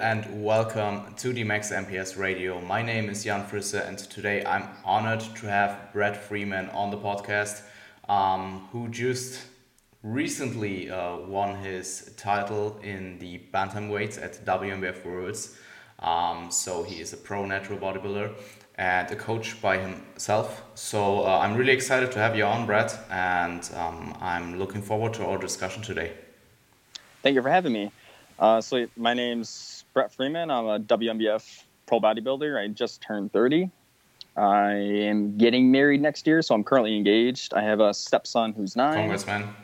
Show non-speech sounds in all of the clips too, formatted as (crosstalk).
And welcome to the Max MPS Radio. My name is Jan Frisse, and today I'm honored to have Brett Freeman on the podcast, um, who just recently uh, won his title in the bantamweights at WNBF Worlds. Um, so he is a pro natural bodybuilder and a coach by himself. So uh, I'm really excited to have you on, Brett, and um, I'm looking forward to our discussion today. Thank you for having me. Uh, so my name's Brett Freeman. I'm a WNBF pro bodybuilder. I just turned 30. I am getting married next year, so I'm currently engaged. I have a stepson who's nine. Congrats, man.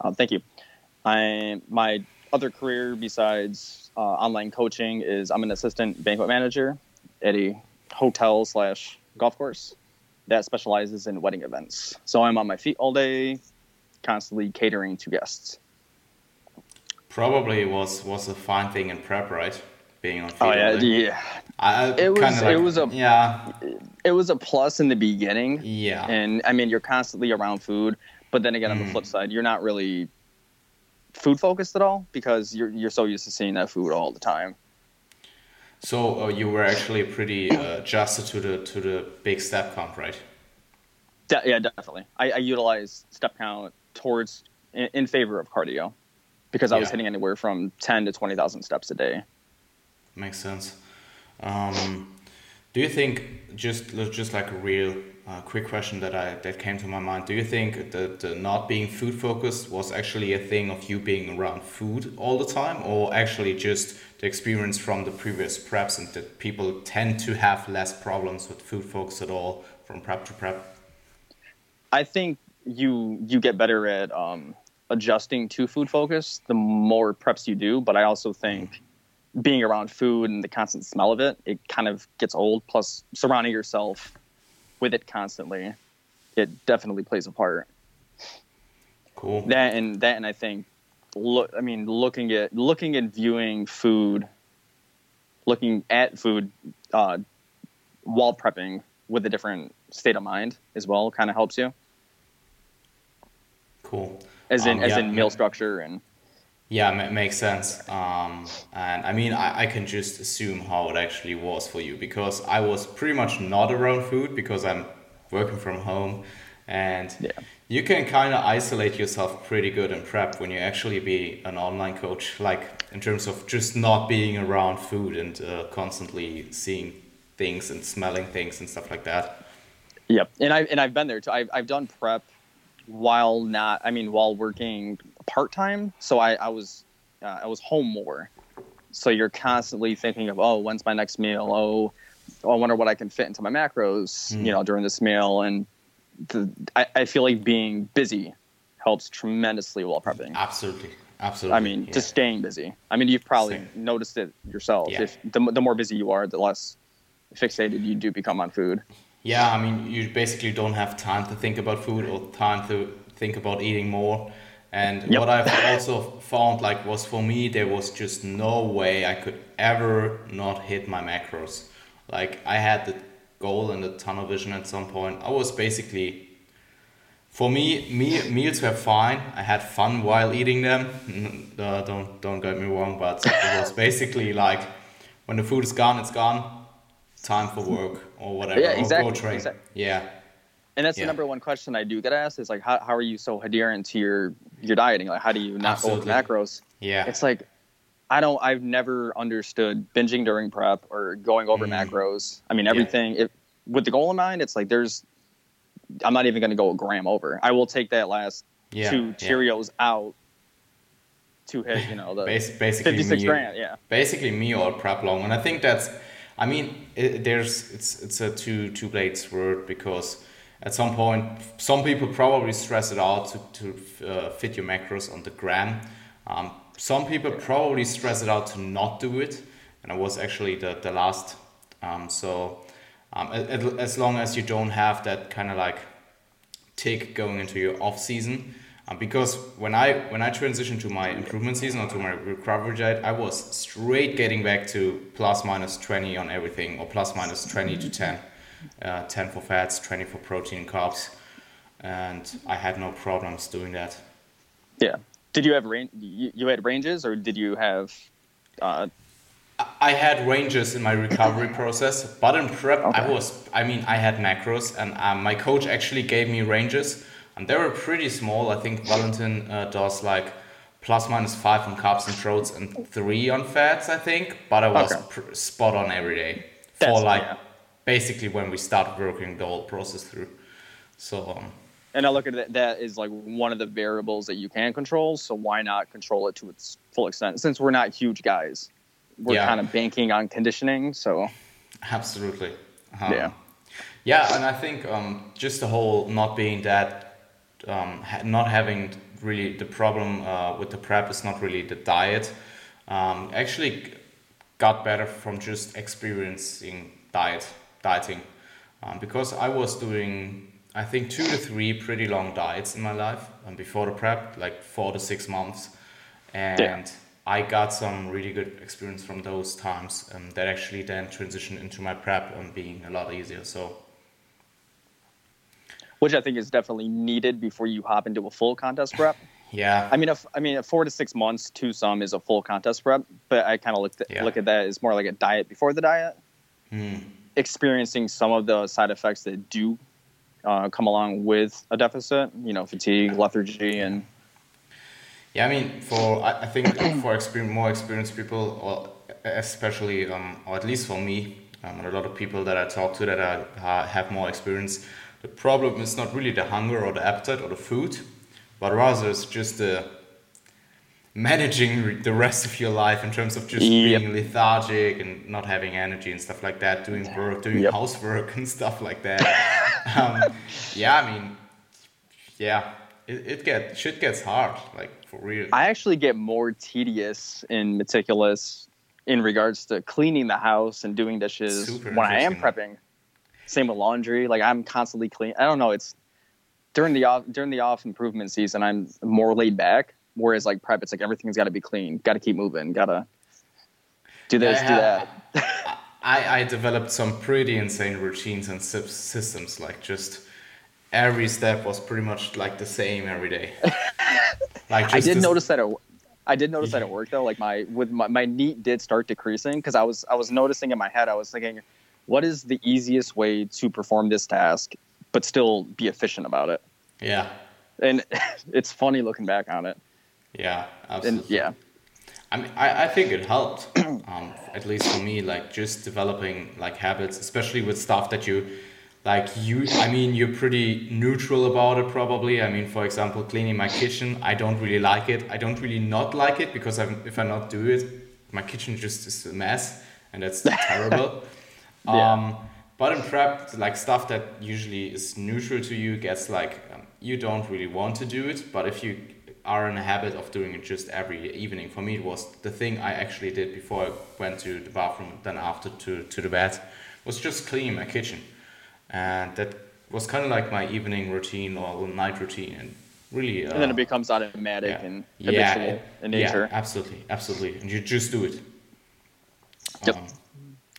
Uh, thank you. I my other career besides uh, online coaching is I'm an assistant banquet manager at a hotel slash golf course that specializes in wedding events. So I'm on my feet all day, constantly catering to guests. Probably was was a fine thing in prep, right? Being on. Oh yeah, yeah. I, it was like, it was a yeah. It was a plus in the beginning. Yeah. And I mean, you're constantly around food, but then again, on the Mm. flip side, you're not really food focused at all because you're you're so used to seeing that food all the time. So uh, you were actually pretty uh, adjusted to the to the big step count, right? De- yeah, definitely. I, I utilize step count towards in, in favor of cardio because I was hitting anywhere from ten to twenty thousand steps a day. Makes sense. Um, do you think just just like a real uh, quick question that I that came to my mind? Do you think that the not being food focused was actually a thing of you being around food all the time, or actually just the experience from the previous preps and that people tend to have less problems with food focus at all from prep to prep? I think you you get better at um, adjusting to food focus the more preps you do. But I also think being around food and the constant smell of it, it kind of gets old. Plus, surrounding yourself with it constantly, it definitely plays a part. Cool. That and that, and I think, look, I mean, looking at looking at viewing food, looking at food uh, while prepping with a different state of mind as well, kind of helps you. Cool. As in Um, as yeah, in meal yeah. structure and Yeah, ma- makes sense. Um, and I mean, I, I can just assume how it actually was for you because I was pretty much not around food because I'm working from home, and Yeah. you can kind of isolate yourself pretty good in prep when you actually be an online coach, like in terms of just not being around food and uh, constantly seeing things and smelling things and stuff like that. yep and i and i've been there too i've, I've done prep while not i mean while working part-time so i i was uh, i was home more so you're constantly thinking of oh when's my next meal oh, oh i wonder what i can fit into my macros Mm. you know during this meal and the, I, I feel like being busy helps tremendously while prepping Absolutely, absolutely. i mean yeah. just staying busy i mean you've probably Same. noticed it yourself Yeah. if the, the more busy you are the less fixated you do become on food Yeah, I mean, you basically don't have time to think about food or time to think about eating more. And Yep. what I've also found, like, was for me, there was just no way I could ever not hit my macros. Like, I had the goal and the tunnel vision at some point. I was basically, for me, me meals were fine. I had fun while eating them. (laughs) Uh, don't don't get me wrong, but it was basically like, when the food is gone, it's gone. Time for work or whatever. Yeah, exactly, Go train. exact- Yeah. And that's Yeah. the number one question I do get asked is like, how, how are you so adherent to your, your dieting? Like, how do you not go with macros? Yeah. It's like, I don't, I've never understood binging during prep or going over Mm. macros. I mean, everything, it, with the goal in mind, it's like, there's, I'm not even going to go a gram over. I will take that last yeah. two yeah. Cheerios out to hit, you know, the (laughs) basically 56 me, grand. Yeah. basically me or prep long and i think that's i mean it, there's it's it's a two two blades word because at some point some people probably stress it out to, to uh, fit your macros on the gram um, some people probably stress it out to not do it and i was actually the, the last um, so um, as long as you don't have that kind of like tick going into your off season. Because when I when I transitioned to my improvement season or to my recovery diet, I was straight getting back to plus minus 20 on everything or plus minus 20 to 10. Uh, 10 for fats, 20 for protein carbs. And I had no problems doing that. Yeah. Did you have range? You, you had ranges, or did you have uh, I had ranges in my recovery (coughs) process, but in prep, okay. I was, I mean, I had macros, and um, my coach actually gave me ranges, and they were pretty small. I think Valentin uh, does like plus minus five on carbs and proteins and three on fats, I think, but I was okay. pr- spot on every day for That's, like yeah. basically when we started working the whole process through. So, um, and I look at that, that is like one of the variables that you can control. So why not control it to its full extent? Since we're not huge guys, we're yeah. kind of banking on conditioning. So absolutely, um, yeah, yeah, and I think um, just the whole not being that, um, not having really the problem uh, with the prep is not really the diet. Um, actually, got better from just experiencing diet dieting, um, because I was doing I think two to three pretty long diets in my life um, before the prep, like four to six months, and. Yeah I got some really good experience from those times um, that actually then transitioned into my prep and being a lot easier. So, which I think is definitely needed before you hop into a full contest prep. (sighs) Yeah. I mean, if, I mean, four to six months to some is a full contest prep, but I kind of look yeah. look at that as more like a diet before the diet. Hmm. Experiencing some of the side effects that do uh, come along with a deficit, you know, fatigue, lethargy, and yeah, I mean, for I, think (coughs) for experience, more experienced people, or especially, um, or at least for me, um, and a lot of people that I talk to that are, have more experience, the problem is not really the hunger or the appetite or the food, but rather it's just the managing the rest of your life in terms of just yep. being lethargic and not having energy and stuff like that, doing work, doing yep. housework (laughs) and stuff like that. (laughs) um, yeah, I mean, yeah, it, it get shit gets hard. Like for real. I actually get more tedious and meticulous in regards to cleaning the house and doing dishes Super when I am prepping. Same with laundry. Like I'm constantly clean. I don't know. It's during the off during the off improvement season. I'm more laid back. Whereas like prep, it's like everything's got to be clean. Got to keep moving. Got to do this, do that. I, I developed some pretty insane routines and systems. Like just every step was pretty much like the same every day. (laughs) Like I did this... notice that it, I did notice that it worked though. Like my with my, my NEAT did start decreasing because I was I was noticing in my head I was thinking, what is the easiest way to perform this task but still be efficient about it? Yeah. And (laughs) it's funny looking back on it. Yeah, absolutely. And, yeah. I mean, I, I think it helped, (clears throat) um, at least for me, like just developing like habits, especially with stuff that you like you i mean you're pretty neutral about it probably i mean for example cleaning my kitchen i don't really like it i don't really not like it because I'm, if i not do it my kitchen just is a mess and that's (laughs) terrible yeah. um, but in prep like stuff that usually is neutral to you gets like um, you don't really want to do it but if you are in a habit of doing it just every evening for me it was the thing i actually did before i went to the bathroom then after to, to the bed was just clean my kitchen. And that was kind of like my evening routine or night routine and really uh, and then it becomes automatic yeah. and habitual yeah, in nature. yeah absolutely absolutely. And you just do it. Yep. Um,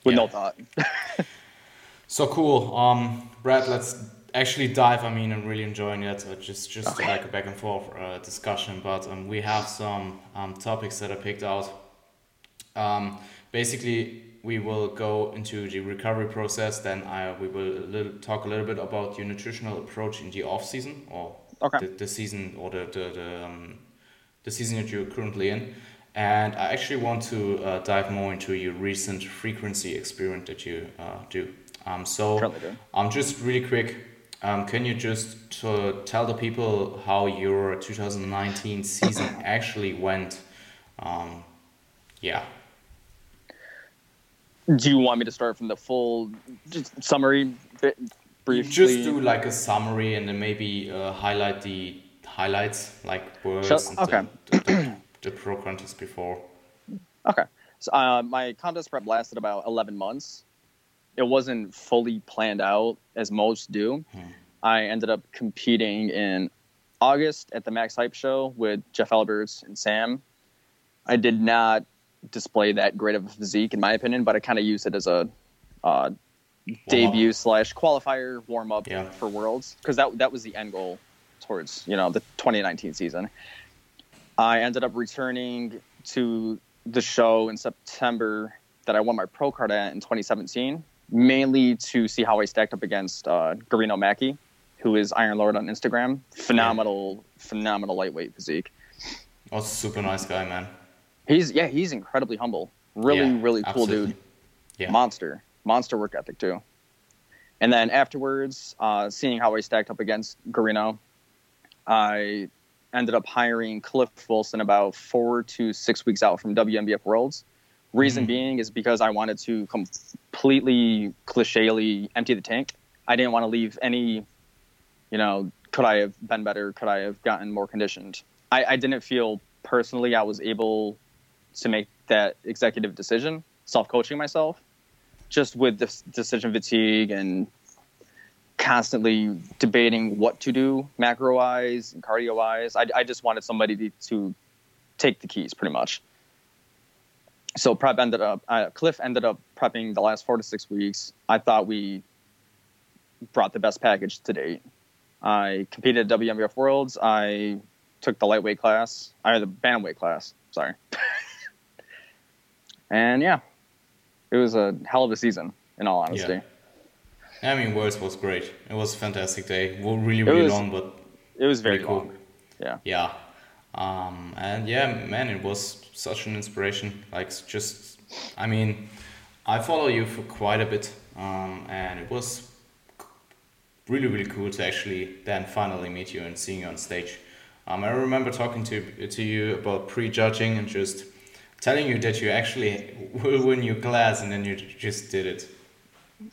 with yeah. no thought (laughs) so cool um brad let's actually dive i mean i'm really enjoying it uh, just just okay. like a back and forth uh, discussion but um, we have some um, topics that i picked out um, basically we will go into the recovery process. Then I we will a little, talk a little bit about your nutritional approach in the off season or okay. the, the season or the the the, um, the season that you're currently in. And I actually want to uh, dive more into your recent frequency experiment that you uh, do. Um, so, um, just really quick, um, can you just tell the people how your 2019 season (coughs) actually went? Um, yeah. Do you want me to start from the full just summary briefly? Just do like a summary and then maybe uh, highlight the highlights, like words. okay. The, the, the, the, pro contest before. Okay. So uh, my contest prep lasted about 11 months. It wasn't fully planned out as most do. Hmm. I ended up competing in August at the Max Hype show with Jeff Alberts and Sam. I did not display that great of a physique, in my opinion. But I kind of used it as a uh, debut slash qualifier warm up yeah. for Worlds because that that was the end goal towards you know the 2019 season. I ended up returning to the show in September that I won my pro card at in 2017, mainly to see how I stacked up against uh, Garino Mackey, who is Iron Lord on Instagram. Phenomenal, phenomenal lightweight physique. Oh, super nice guy, man. He's yeah, he's incredibly humble. Really, Yeah, really cool absolutely. dude. Yeah. Monster, monster work ethic too. And then afterwards, uh, seeing how I stacked up against Garino, I ended up hiring Cliff Wilson about four to six weeks out from WNBF Worlds. Reason Mhm. being is because I wanted to completely clichely empty the tank. I didn't want to leave any, you know, could I have been better? Could I have gotten more conditioned? I, I didn't feel personally I was able to make that executive decision, self coaching myself, just with this decision fatigue and constantly debating what to do macro wise and cardio wise. I, I just wanted somebody to, take the keys pretty much. So prep ended up, uh, Cliff ended up prepping the last four to six weeks. I thought we brought the best package to date. I competed at WNBF Worlds. I took the lightweight class, I or the bantamweight class. Sorry. (laughs) and yeah, it was a hell of a season. In all honesty, I mean, Worlds was great. It was a fantastic day. Well, really, really was long, but it was very cool. long. Yeah, yeah. Um, and yeah, man, it was such an inspiration. Like, just, I mean, I follow you for quite a bit, um, and it was really, really cool to actually then finally meet you and seeing you on stage. Um, I remember talking to to you about prejudging and just telling you that you actually (laughs) will win your class, and then you just did it.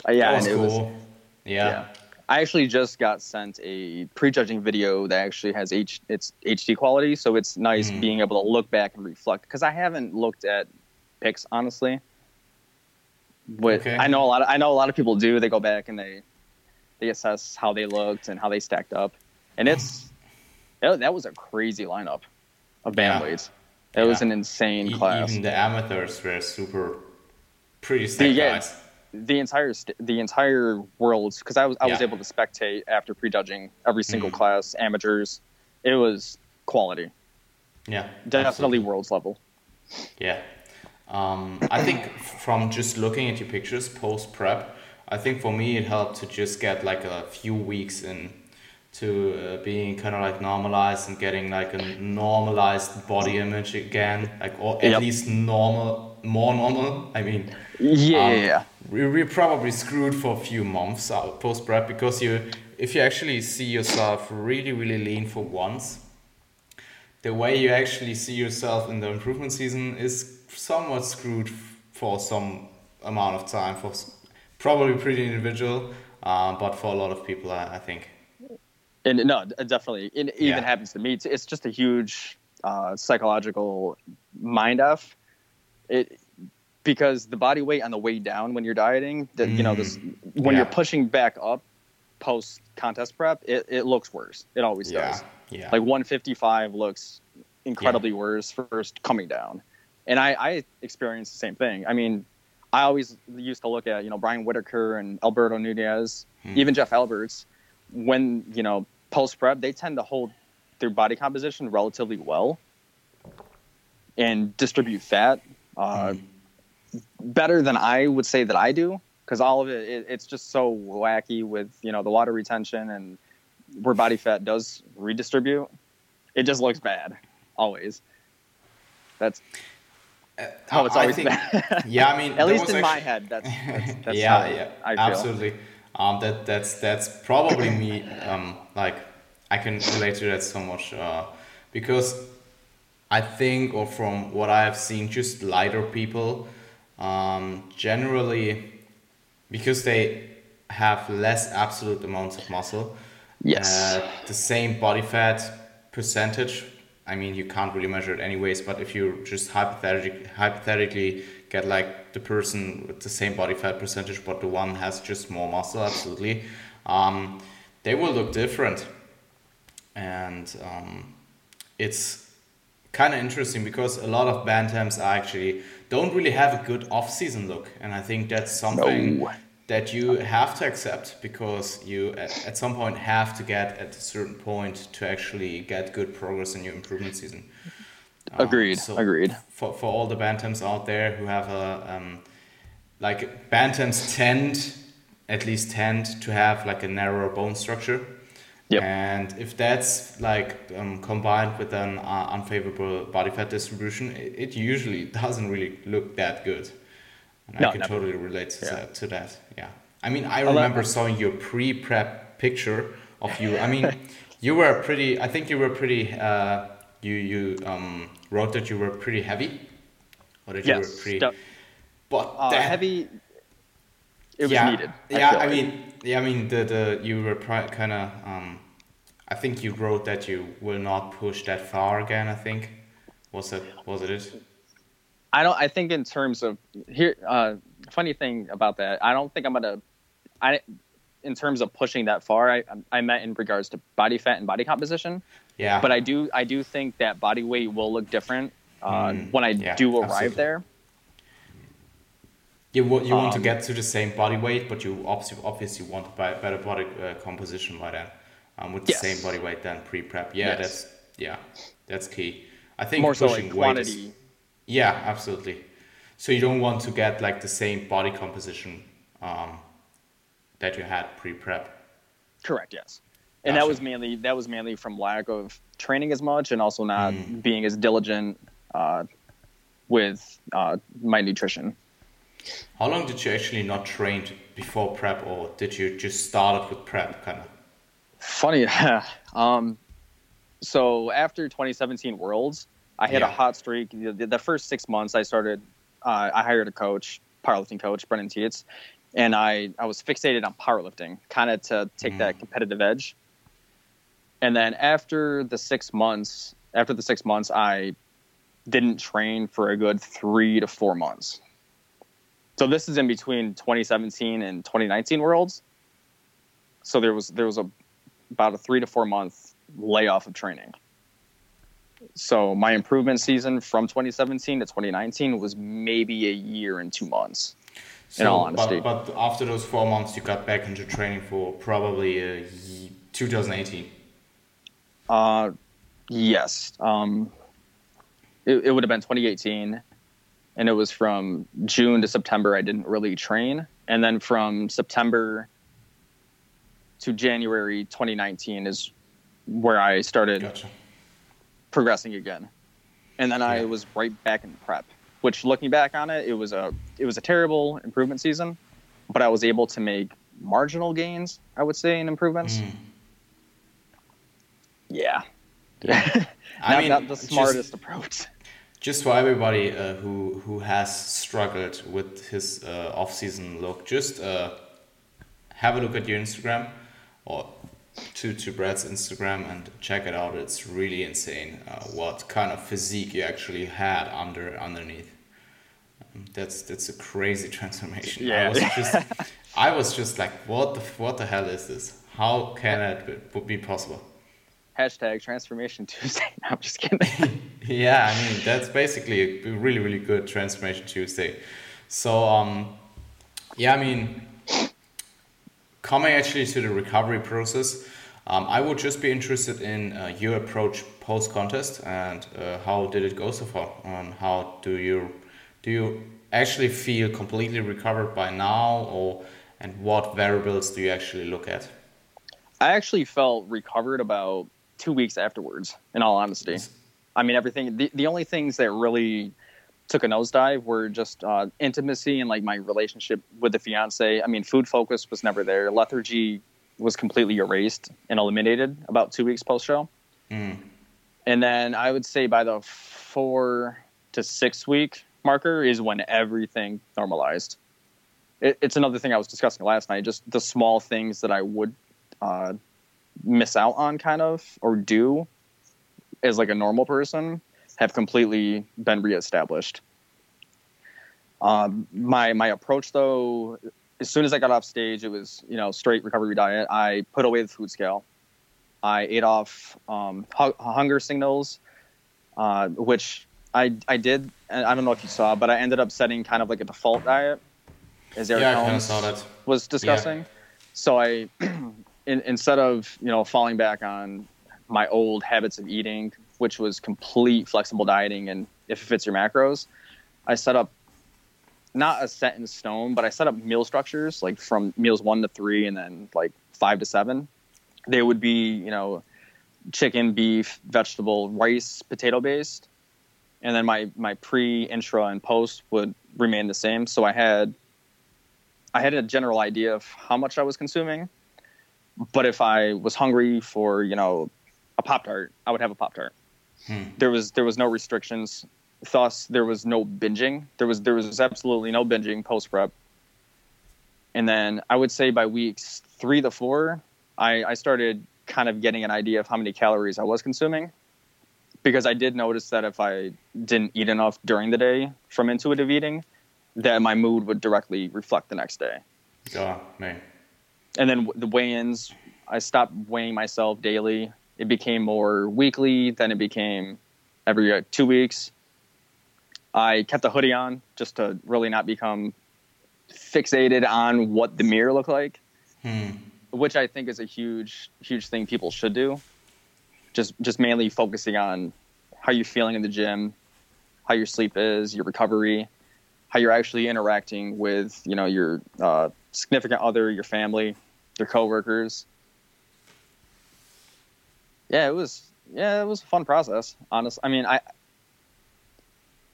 Uh, yeah, that was and it cool. was yeah. yeah. I actually just got sent a prejudging video that actually has H it's HD quality, so it's nice Mhm. being able to look back and reflect. Because I haven't looked at pics honestly, but Okay. I know a lot. Of, I know a lot of people do. They go back and they they assess how they looked and how they stacked up, and it's (sighs) that, was a crazy lineup of Yeah. bantamweights. It was an insane class. Even the amateurs were super pretty stacked yeah, guys. The entire st- the entire world because I was I was able to spectate after prejudging every single Mhm. class amateurs. It was quality, Yeah, definitely absolutely. worlds level. Yeah. Um, I think from just looking at your pictures post prep, I think for me it helped to just get like a few weeks in to uh, being kind of like normalized and getting like a normalized body image again, like or at Yep. least normal, more normal. I mean, Yeah, Um, yeah, yeah. We we're probably screwed for a few months post prep because you if you actually see yourself really really lean for once the way you actually see yourself in the improvement season is somewhat screwed for some amount of time for probably pretty individual uh, but for a lot of people I, I think And no, definitely. It even Yeah. happens to me. It's, it's just a huge uh, psychological mind f. It because the body weight on the way down when you're dieting, that you know this when Mm. Yeah. you're pushing back up post contest prep, it, it looks worse. It always yeah does. yeah Like 155 looks incredibly worse first coming down. And I, I experienced the same thing. I mean, I always used to look at, you know, Brian Whitaker and Alberto Nunez, Hmm. even Jeff Alberts, when, you know, post prep, they tend to hold their body composition relatively well and distribute fat uh, Mm. Better than I would say that I do. Because all of it, it, it's just so wacky with, you know, the water retention and where body fat does redistribute. It just looks bad, always. That's how it's I always think- been. (laughs) yeah I mean At least in my head, that's, (laughs) that's, that's yeah, how yeah, I feel. absolutely. Um, that that's that's probably me. Um, like I can relate to that so much uh, because I think, or from what I have seen, just lighter people um, generally because they have less absolute amounts of muscle. Yes. Uh, the same body fat percentage. I mean, you can't really measure it anyways, but if you just hypothetically, hypothetically get like the person with the same body fat percentage, but the one has just more muscle, absolutely, um, they will look different. And um, it's kind of interesting because a lot of bantams are actually don't really have a good off-season look, and I think that's something No. that you have to accept because you at, at some point have to get at a certain point to actually get good progress in your improvement season. Um, Agreed, agreed. For, for all the bantams out there who have a um, like bantams tend, at least tend to have like a narrower bone structure. Yep. And if that's like um, combined with an uh, unfavorable body fat distribution, it, it, usually doesn't really look that good. And no, I can totally relate to, yeah. that, to that. Yeah. I mean, I remember seeing your pre-prep picture of you. I mean, (laughs) you were pretty. I think you were pretty. Uh, you you um, wrote that you were pretty heavy, or that yes, you were pretty. but uh, heavy. It was yeah, needed. I yeah, I mean, yeah, I mean the the you were kind of. Um, I think you wrote that you will not push that far again. I think was it was it it? I don't. I think in terms of here, uh, funny thing about that, I don't think I'm gonna. I in terms of pushing that far, I I meant in regards to body fat and body composition. Yeah. But I do I do think that body weight will look different uh, mm, when I yeah, do arrive absolutely. there. You, you want to um, get to the same body weight, but you obviously, obviously want better body uh, composition by then, um, with yes. the same body weight than pre-prep. Yeah, yes. that's yeah, that's key. I think more so like quantity. Is, yeah, absolutely. So you don't want to get like the same body composition um, that you had pre-prep. Correct. Yes and gotcha. that was mainly that was mainly from lack of training as much and also not mm. being as diligent uh, with uh, my nutrition. How long did you actually not train before prep, or did you just start it with prep, kind of? Funny, (laughs) um, so after 2017 Worlds, I hit yeah. a hot streak. The, the, first six months, I started. Uh, I hired a coach, powerlifting coach, Brennan Tietz, and I I was fixated on powerlifting, kind of to take mm. that competitive edge. And then after the six months, after the six months, I didn't train for a good three to four months. So this is in between 2017 and 2019 Worlds. So there was there was a about a three to four month layoff of training. So my improvement season from 2017 to 2019 was maybe a year and two months. So, in all honesty, but, but after those four months, you got back into training for probably uh, 2018. Uh, yes. Um, it, it would have been 2018, and it was from June to September. I didn't really train, and then from September to January 2019 is where I started gotcha. progressing again, and then yeah. I was right back in prep. Which, looking back on it, it was a it was a terrible improvement season, but I was able to make marginal gains. I would say in improvements. Mm. Yeah. Yeah. (laughs) I mean, not the smartest just, approach. Just for everybody uh, who who has struggled with his uh, off-season look, just uh, have a look at your Instagram or to to Brad's Instagram and check it out. It's really insane uh, what kind of physique you actually had under underneath. Um, that's that's a crazy (laughs) transformation. Yeah. I was (laughs) just I was just like, what the what the hell is this? How can it be possible? Hashtag transformation Tuesday. (laughs) No, I'm just kidding. (laughs) yeah, I mean that's basically a really really good transformation Tuesday. So um, yeah, I mean coming actually to the recovery process, um, I would just be interested in uh, your approach post contest and uh, how did it go so far? And how do you do you actually feel completely recovered by now, or and what variables do you actually look at? I actually felt recovered about two weeks afterwards. In all honesty, I mean everything. The the only things that really took a nosedive were just uh, intimacy and like my relationship with the fiance. I mean, food focus was never there. Lethargy was completely erased and eliminated about two weeks post show. Mm. And then I would say by the four to six week marker is when everything normalized. It, it's another thing I was discussing last night. Just the small things that I would uh, miss out on kind of or do as like a normal person have completely been reestablished. Um, my my approach though, as soon as I got off stage, it was you know straight recovery diet. I put away the food scale. I ate off um, hu- hunger signals, uh, which I I did. I don't know if you saw, but I ended up setting kind of like a default diet, as Eric yeah, Helms was discussing. Yeah. So I in, instead of you know falling back on my old habits of eating, which was complete flexible dieting and if it fits your macros, I set up not a set in stone, but I set up meal structures like from meals one to three, and then like five to seven. They would be you know chicken, beef, vegetable, rice, potato based, and then my my pre, intra, and post would remain the same. So I had I had a general idea of how much I was consuming, but if I was hungry for you know a pop tart, I would have a pop tart. Hmm. There was there was no restrictions. Thus, there was no binging. There was there was absolutely no binging post prep. And then I would say by weeks three to four, I, I started kind of getting an idea of how many calories I was consuming because I did notice that if I didn't eat enough during the day from intuitive eating, that my mood would directly reflect the next day. Oh, man. And then the weigh-ins, I stopped weighing myself daily. It became more weekly. Then it became every uh, two weeks. I kept the hoodie on just to really not become fixated on what the mirror looked like. Hmm which I think is a huge, huge thing people should do. Just, just mainly focusing on how you're feeling in the gym, how your sleep is, your recovery, how you're actually interacting with, you know, your uh, significant other, your family, your coworkers. Yeah, it was. Yeah, it was a fun process. Honest. I mean, I.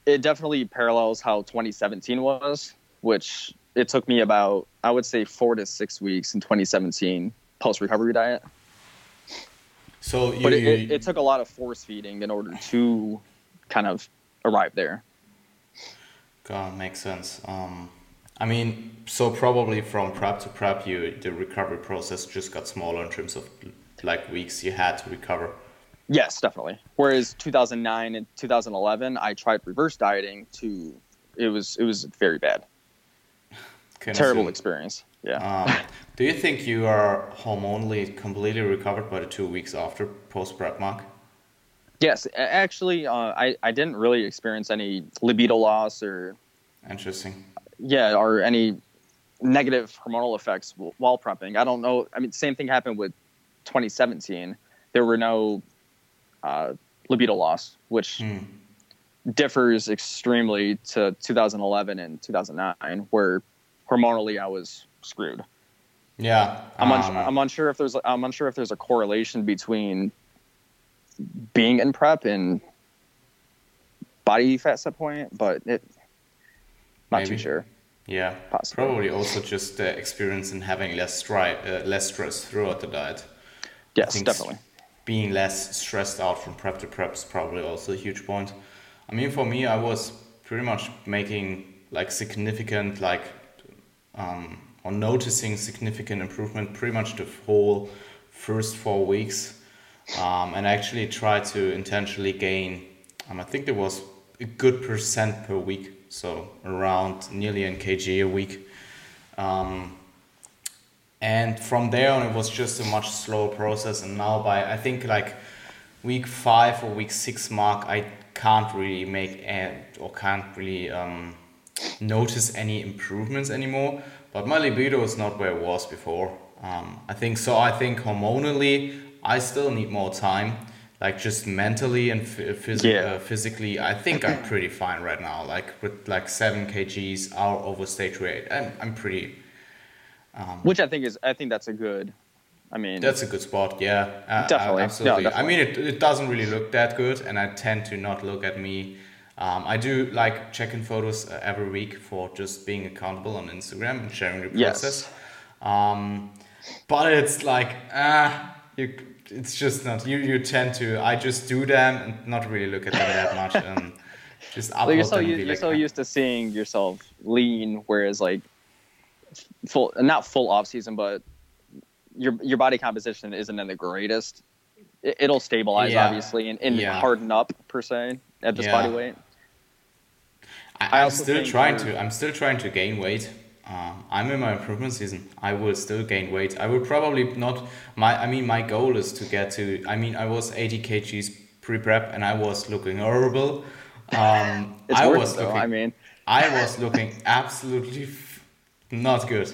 It definitely parallels how 2017 was, which it took me about I would say four to six weeks in 2017 post recovery diet. So, you, but it, it, it, took a lot of force feeding in order to kind of arrive there. God, makes sense. Um, I mean, so probably from prep to prep, you the recovery process just got smaller in terms of like weeks you had to recover. Yes, definitely. Whereas 2009 and 2011, I tried reverse dieting to it was it was very bad. Terrible assume. experience. Yeah. Um, do you think you are hormonally completely recovered by the two weeks after post prep mark? Yes, actually, uh, I I didn't really experience any libido loss or. Interesting. Yeah, or any negative hormonal effects while prepping. I don't know. I mean, same thing happened with 2017. There were no uh, libido loss, which hmm. differs extremely to 2011 and 2009, where hormonally I was screwed. Yeah, I'm, um, unsure, I'm unsure if there's I'm unsure if there's a correlation between being in prep and body fat set point, but it not maybe. too sure. Yeah, Possibly. probably also just the experience in having less stri- uh, less stress throughout the diet. Yes, definitely. Being less stressed out from prep to prep is probably also a huge point. I mean, for me, I was pretty much making like significant like um, on noticing significant improvement pretty much the whole first four weeks um, and actually tried to intentionally gain um, i think there was a good percent per week so around nearly an kg a week um, and from there on it was just a much slower process and now by i think like week five or week six mark i can't really make or can't really um, notice any improvements anymore but my libido is not where it was before. Um, I think so. I think hormonally, I still need more time. Like just mentally and phys- yeah. uh, physically, I think I'm pretty fine right now. Like with like seven kgs out over stage weight, I'm I'm pretty. Um, Which I think is I think that's a good. I mean, that's a good spot. Yeah, uh, definitely. absolutely. definitely. I mean, it, it doesn't really look that good, and I tend to not look at me um, I do like checking photos uh, every week for just being accountable on Instagram and sharing the process. Yes. Um, but it's like, ah, you, it's just not, you, you tend to, I just do them and not really look at them that (laughs) much and just upload well, you're so, you, are like, so used to seeing yourself lean, whereas like full, not full off season, but your, your body composition isn't in the greatest. It, will stabilize yeah. obviously and, and yeah. harden up per se at this yeah. body weight. I, am still trying to. I'm still trying to gain weight. Um, I'm in my improvement season. I will still gain weight. I will probably not. My, I mean, my goal is to get to. I mean, I was 80 kgs pre prep, and I was looking horrible. (laughs) Um, it's I was though, looking. I mean, I was looking (laughs) absolutely f- not good.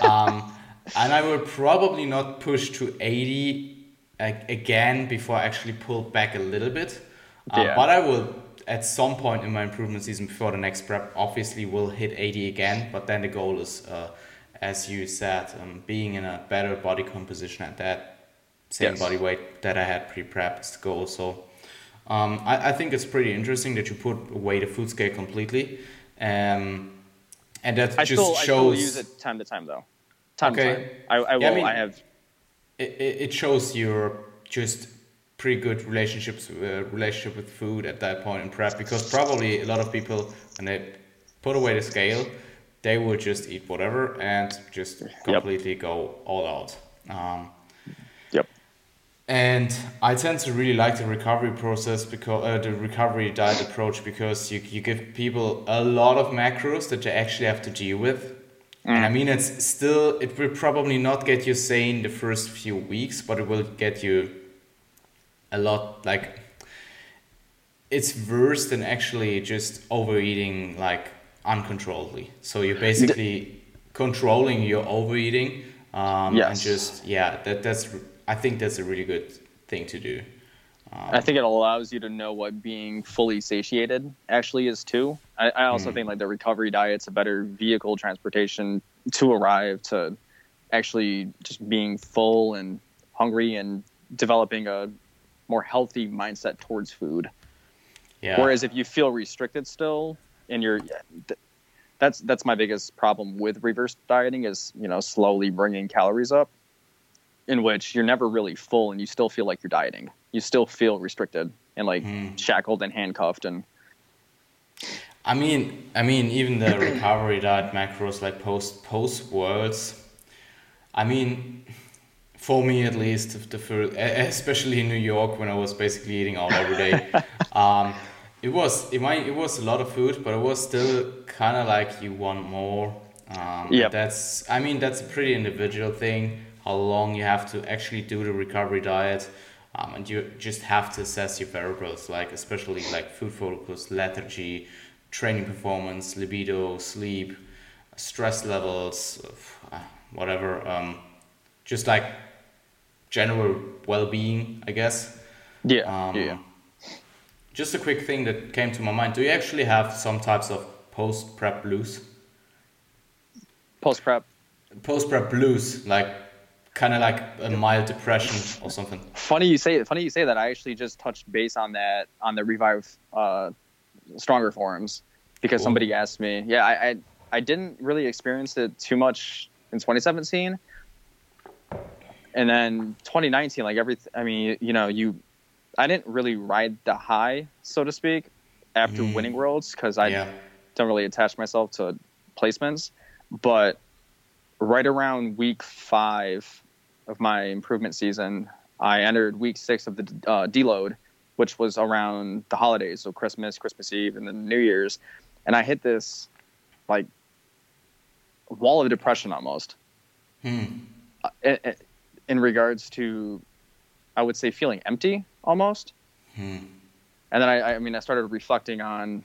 Um, and I will probably not push to 80 again before I actually pull back a little bit. Um, yeah. But I will at some point in my improvement season before the next prep, obviously will hit 80 again. But then the goal is, uh, as you said, um, being in a better body composition at that same yes. body weight that I had pre-prep is the goal. So um, I, I think it's pretty interesting that you put away the food scale completely. Um, and that I just still, shows. I still use it time to time though. Time okay. to time. I, I will. Yeah, I, mean, I have. It, it shows your just pretty good relationships uh, relationship with food at that point in prep because probably a lot of people when they put away the scale they would just eat whatever and just completely yep. go all out um, yep and i tend to really like the recovery process because uh, the recovery diet approach because you, you give people a lot of macros that they actually have to deal with mm. and i mean it's still it will probably not get you sane the first few weeks but it will get you a lot like it's worse than actually just overeating like uncontrollably. So you're basically controlling your overeating. Um, yes. And just yeah, that that's I think that's a really good thing to do. Um, I think it allows you to know what being fully satiated actually is too. I, I also mm. think like the recovery diet's a better vehicle transportation to arrive to actually just being full and hungry and developing a more healthy mindset towards food. Yeah. Whereas if you feel restricted still, and you're that's that's my biggest problem with reverse dieting is you know slowly bringing calories up, in which you're never really full and you still feel like you're dieting. You still feel restricted and like mm. shackled and handcuffed and. I mean, I mean, even the recovery diet macros like post post worlds. I mean, for me at least, the first, especially in New York when I was basically eating out every day, (laughs) um, it was it might it was a lot of food, but it was still kind of like you want more. Um, yeah, that's I mean that's a pretty individual thing. How long you have to actually do the recovery diet, um, and you just have to assess your variables, like especially like food focus, lethargy, training performance, libido, sleep, stress levels, whatever. Um, just like general well-being, I guess. Yeah. Um, yeah. Just a quick thing that came to my mind. Do you actually have some types of post prep blues? Post prep. Post prep blues, like kind of like a mild depression or something. Funny you say. Funny you say that. I actually just touched base on that on the revive uh, stronger forums because cool. somebody asked me. Yeah, I, I I didn't really experience it too much in 2017 and then 2019 like everything i mean you know you i didn't really ride the high so to speak after mm. winning worlds because i yeah. don't really attach myself to placements but right around week five of my improvement season i entered week six of the uh, deload which was around the holidays so christmas christmas eve and then new year's and i hit this like wall of depression almost hmm. Uh, it, in regards to, I would say, feeling empty almost. Hmm. And then I, I mean, I started reflecting on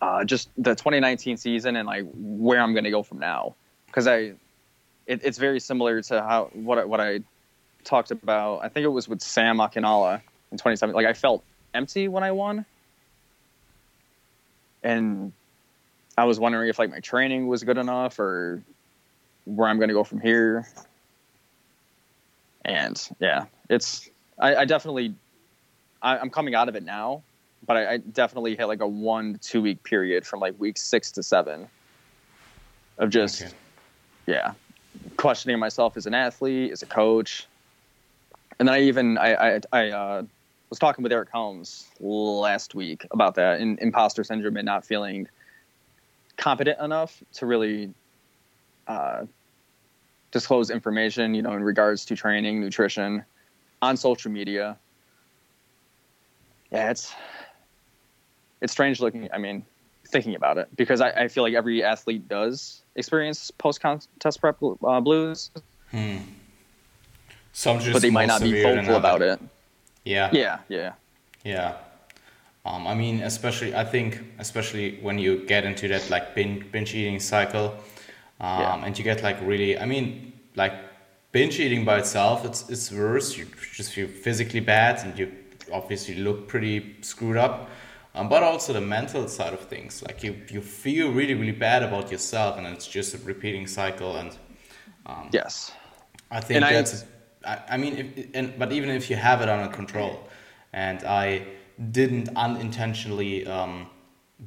uh, just the 2019 season and like where I'm going to go from now, because I, it, it's very similar to how what I, what I talked about. I think it was with Sam Akinala in 2017. Like I felt empty when I won, and I was wondering if like my training was good enough or where I'm going to go from here and yeah, it's I, I definitely I, am coming out of it now, but I, I, definitely hit like a one to two week period from like week six to seven of just okay. yeah questioning myself as an athlete, as a coach, and then I even I I, I uh, was talking with Eric Helms last week about that in imposter syndrome and not feeling competent enough to really uh, disclose information, you know, in regards to training, nutrition on social media. Yeah, it's it's strange looking. I mean, thinking about it because I, I feel like every athlete does experience post contest prep uh, blues. Hmm. Some just but they might not be vocal about it. Yeah. Yeah. Yeah. Yeah. Um, I mean, especially I think, especially when you get into that like binge, binge eating cycle, um, yeah. and you get like really i mean like binge eating by itself it's it's worse you just feel physically bad and you obviously look pretty screwed up um, but also the mental side of things. Like you, you feel really, really bad about yourself, and it's just a repeating cycle. And um, yes, I think and that's. I, I mean, if, and but even if you have it under control, and I didn't unintentionally um,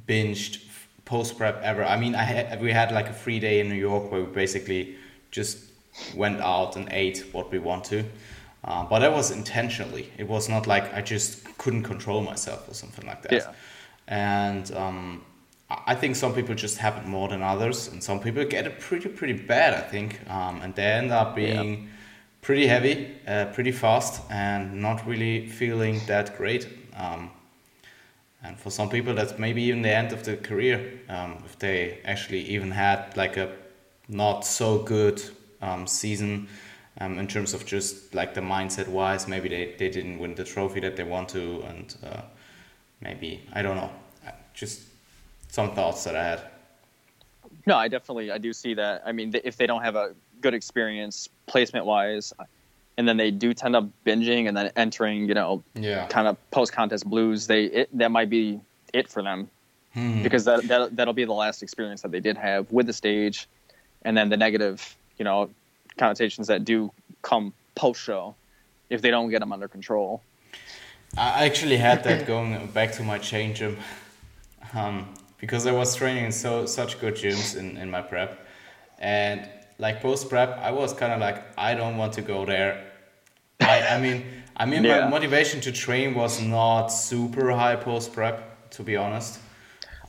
binged post prep ever. I mean, I had, we had like a free day in New York where we basically just went out and ate what we want to. Uh, but that was intentionally. It was not like I just couldn't control myself or something like that. Yeah. And um, I think some people just have it more than others, and some people get it pretty pretty bad. I think, um, and they end up being yeah. pretty heavy, uh, pretty fast, and not really feeling that great. Um, and for some people, that's maybe even the end of the career um, if they actually even had like a not so good um, season um, in terms of just like the mindset wise. Maybe they, they didn't win the trophy that they want to, and uh, maybe I don't know. Just some thoughts that I had. No, I definitely I do see that. I mean, if they don't have a good experience placement wise, and then they do tend up binging and then entering, you know, yeah. kind of post contest blues, they it, that might be it for them. Hmm. Because that, that that'll be the last experience that they did have with the stage, and then the negative, you know, connotations that do come post show if they don't get them under control. I actually had that (laughs) going back to my change up, (laughs) um, because I was training in so such good gyms in, in my prep, and like post prep, I was kind of like I don't want to go there. I I mean I mean yeah. my motivation to train was not super high post prep to be honest.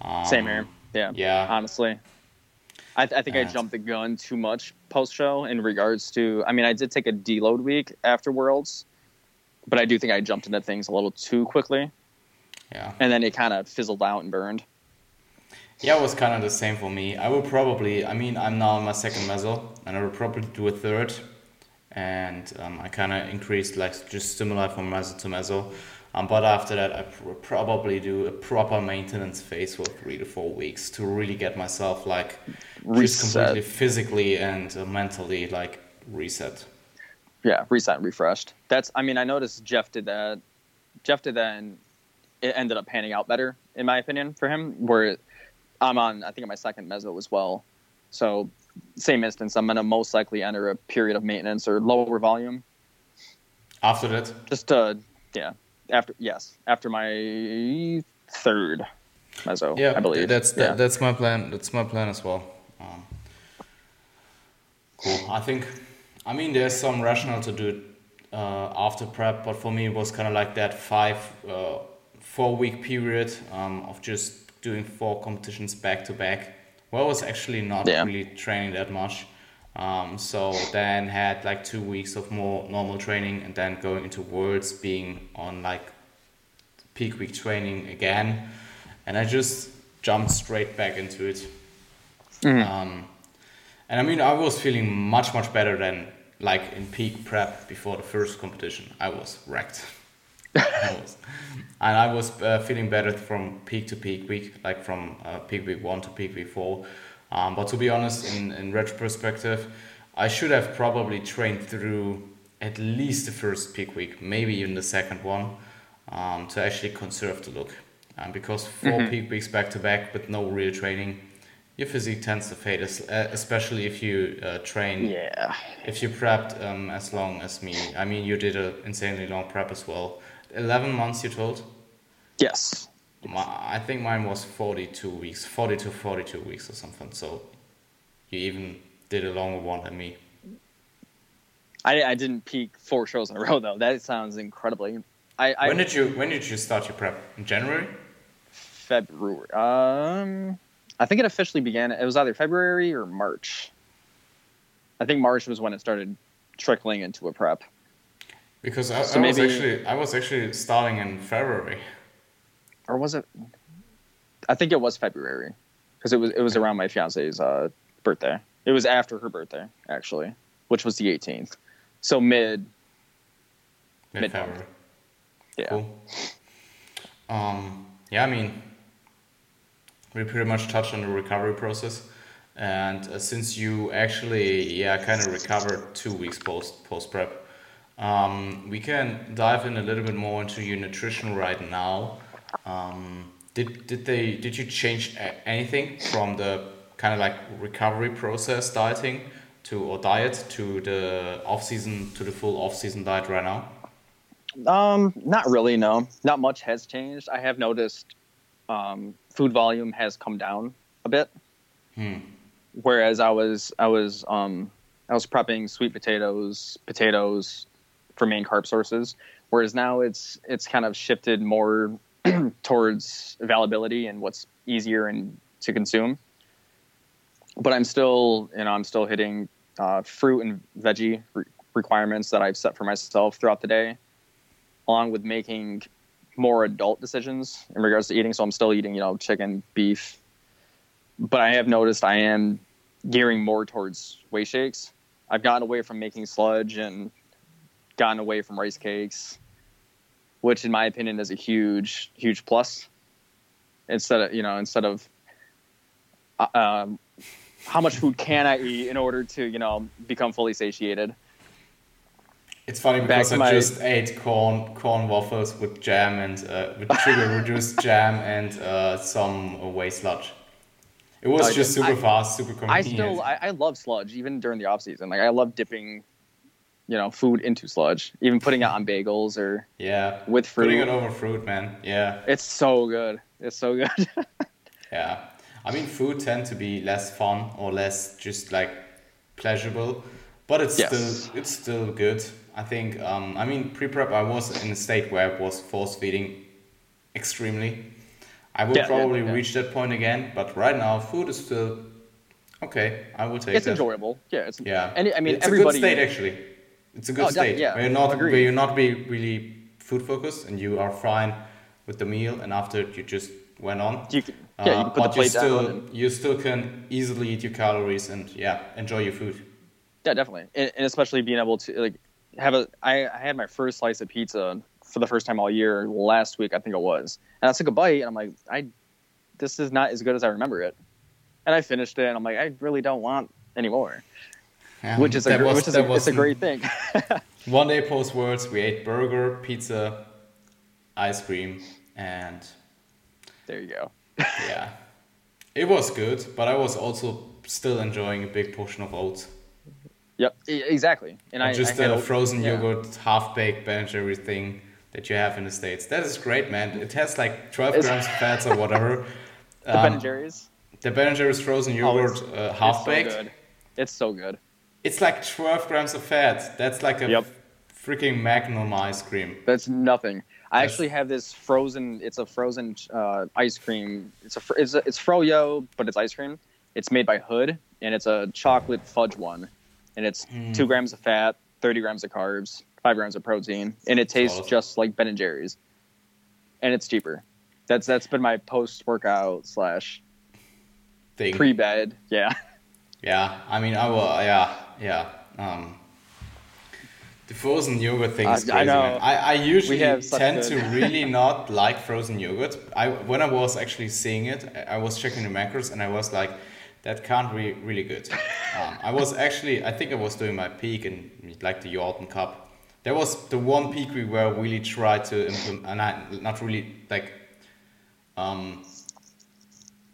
Um, Same here. Yeah. Yeah. Honestly, I, I think and. I jumped the gun too much post show in regards to. I mean, I did take a deload week after Worlds, but I do think I jumped into things a little too quickly. Yeah. And then it kind of fizzled out and burned. Yeah, it was kind of the same for me. I will probably. I mean, I'm now in my second meso, and I will probably do a third. And um, I kind of increased like just stimuli from meso to meso. Um, but after that, I pr- probably do a proper maintenance phase for three to four weeks to really get myself like reset. just completely physically and uh, mentally like reset. Yeah, reset and refreshed. That's. I mean, I noticed Jeff did that. Jeff did that, and it ended up panning out better, in my opinion, for him. Where I'm on, I think, on my second meso as well. So, same instance, I'm going to most likely enter a period of maintenance or lower volume. After that? Just, uh, yeah, after yes, after my third meso. Yeah, I believe that's yeah. that's my plan. That's my plan as well. Um, cool. I think. I mean, there's some rationale to do it uh, after prep, but for me, it was kind of like that five, uh, four week period um, of just doing four competitions back to back. Well, I was actually not yeah. really training that much. Um, so then had like two weeks of more normal training and then going into worlds being on like peak week training again. And I just jumped straight back into it. Mm-hmm. Um, and I mean, I was feeling much, much better than like in peak prep before the first competition. I was wrecked. (laughs) And I was uh, feeling better from peak to peak week, like from uh, peak week one to peak week four. Um, but to be honest, in, in retrospective, I should have probably trained through at least the first peak week, maybe even the second one, um, to actually conserve the look. Um, because 4 mm-hmm. peak weeks back to back with no real training, your physique tends to fade, uh, especially if you uh, train. Yeah. If you prepped um, as long as me, I mean, you did an insanely long prep as well. Eleven months, you told. Yes. I think mine was 42 weeks, 40 to 42 weeks or something. So you even did a longer one than me. I, I didn't peak four shows in a (laughs) row though. That sounds incredibly. I, I when did you when did you start your prep? In January. February. Um, I think it officially began. It was either February or March. I think March was when it started trickling into a prep. Because I, so I maybe, was actually I was actually starting in February or was it? I think it was February because it was it was around my fiance's uh, birthday. It was after her birthday actually, which was the 18th. So mid mid February. Yeah. Cool. Um, yeah, I mean, we pretty much touched on the recovery process, and uh, since you actually yeah kind of recovered two weeks post post prep, um, we can dive in a little bit more into your nutrition right now um, did did they did you change anything from the kind of like recovery process dieting to or diet to the off season to the full off season diet right now? Um, not really. No, not much has changed. I have noticed um, food volume has come down a bit. Hmm. Whereas I was I was um, I was prepping sweet potatoes, potatoes for main carb sources. Whereas now it's it's kind of shifted more (clears throat) towards availability and what's easier and to consume. But I'm still you know I'm still hitting uh, fruit and veggie re- requirements that I've set for myself throughout the day, along with making more adult decisions in regards to eating. So I'm still eating you know chicken, beef, but I have noticed I am gearing more towards whey shakes. I've gotten away from making sludge and gotten away from rice cakes, which in my opinion is a huge, huge plus. Instead of you know, instead of uh, um, how much food can I eat in order to you know become fully satiated? It's funny because I my... just ate corn corn waffles with jam and uh, with sugar reduced (laughs) jam and uh, some whey sludge. It was uh, just super I, fast, super convenient. I still I, I, love sludge even during the off season. Like I love dipping, you know, food into sludge, even putting it on bagels or yeah, with fruit. Putting it over fruit, man. Yeah, it's so good. It's so good. (laughs) yeah, I mean, food tend to be less fun or less just like pleasurable, but it's yes. still it's still good. I think. Um, I mean, pre prep, I was in a state where I was force feeding extremely I will yeah, probably yeah, yeah. reach that point again, but right now food is still okay. I will take it's that. enjoyable. Yeah, it's yeah. And I mean, it's everybody, a good state actually. It's a good oh, state yeah, where you're not where you not be really food focused and you are fine with the meal, and after you just went on. You can, yeah, you uh, the plate still. And... You still can easily eat your calories and yeah, enjoy your food. Yeah, definitely, and, and especially being able to like have a. I, I had my first slice of pizza for the first time all year last week, I think it was. And I took a bite and I'm like, I, this is not as good as I remember it. And I finished it and I'm like, I really don't want any Yeah, which is a, was, which is a, it's a great thing. (laughs) one day post Worlds, we ate burger, pizza, ice cream, and there you go. (laughs) yeah, it was good, but I was also still enjoying a big portion of oats. Yep, exactly. And I just I a frozen yeah. yogurt, half baked Ben Jerry's thing that you have in the states. That is great, man. It has like 12 grams of fats or whatever. (laughs) the um, Ben Jerry's. The Ben Jerry's frozen oh, yogurt, oh, uh, half baked. So it's so good. It's like 12 grams of fat. That's like a yep. freaking Magnum ice cream. That's nothing. I That's... actually have this frozen. It's a frozen uh, ice cream. It's a it's a, it's froyo, but it's ice cream. It's made by Hood, and it's a chocolate fudge one, and it's mm. two grams of fat, 30 grams of carbs, five grams of protein, and it tastes awesome. just like Ben and Jerry's, and it's cheaper. That's that's been my post workout slash pre bed. Yeah. Yeah, I mean, I will. Yeah, yeah. Um, the frozen yogurt thing is crazy. I, know. Man. I, I usually tend to (laughs) really not like frozen yogurt. I when I was actually seeing it, I was checking the macros and I was like, that can't be really good. (laughs) Um, I was actually, I think I was doing my peak in like the Jordan Cup, that was the one peak we were really tried to implement, and I not really like um,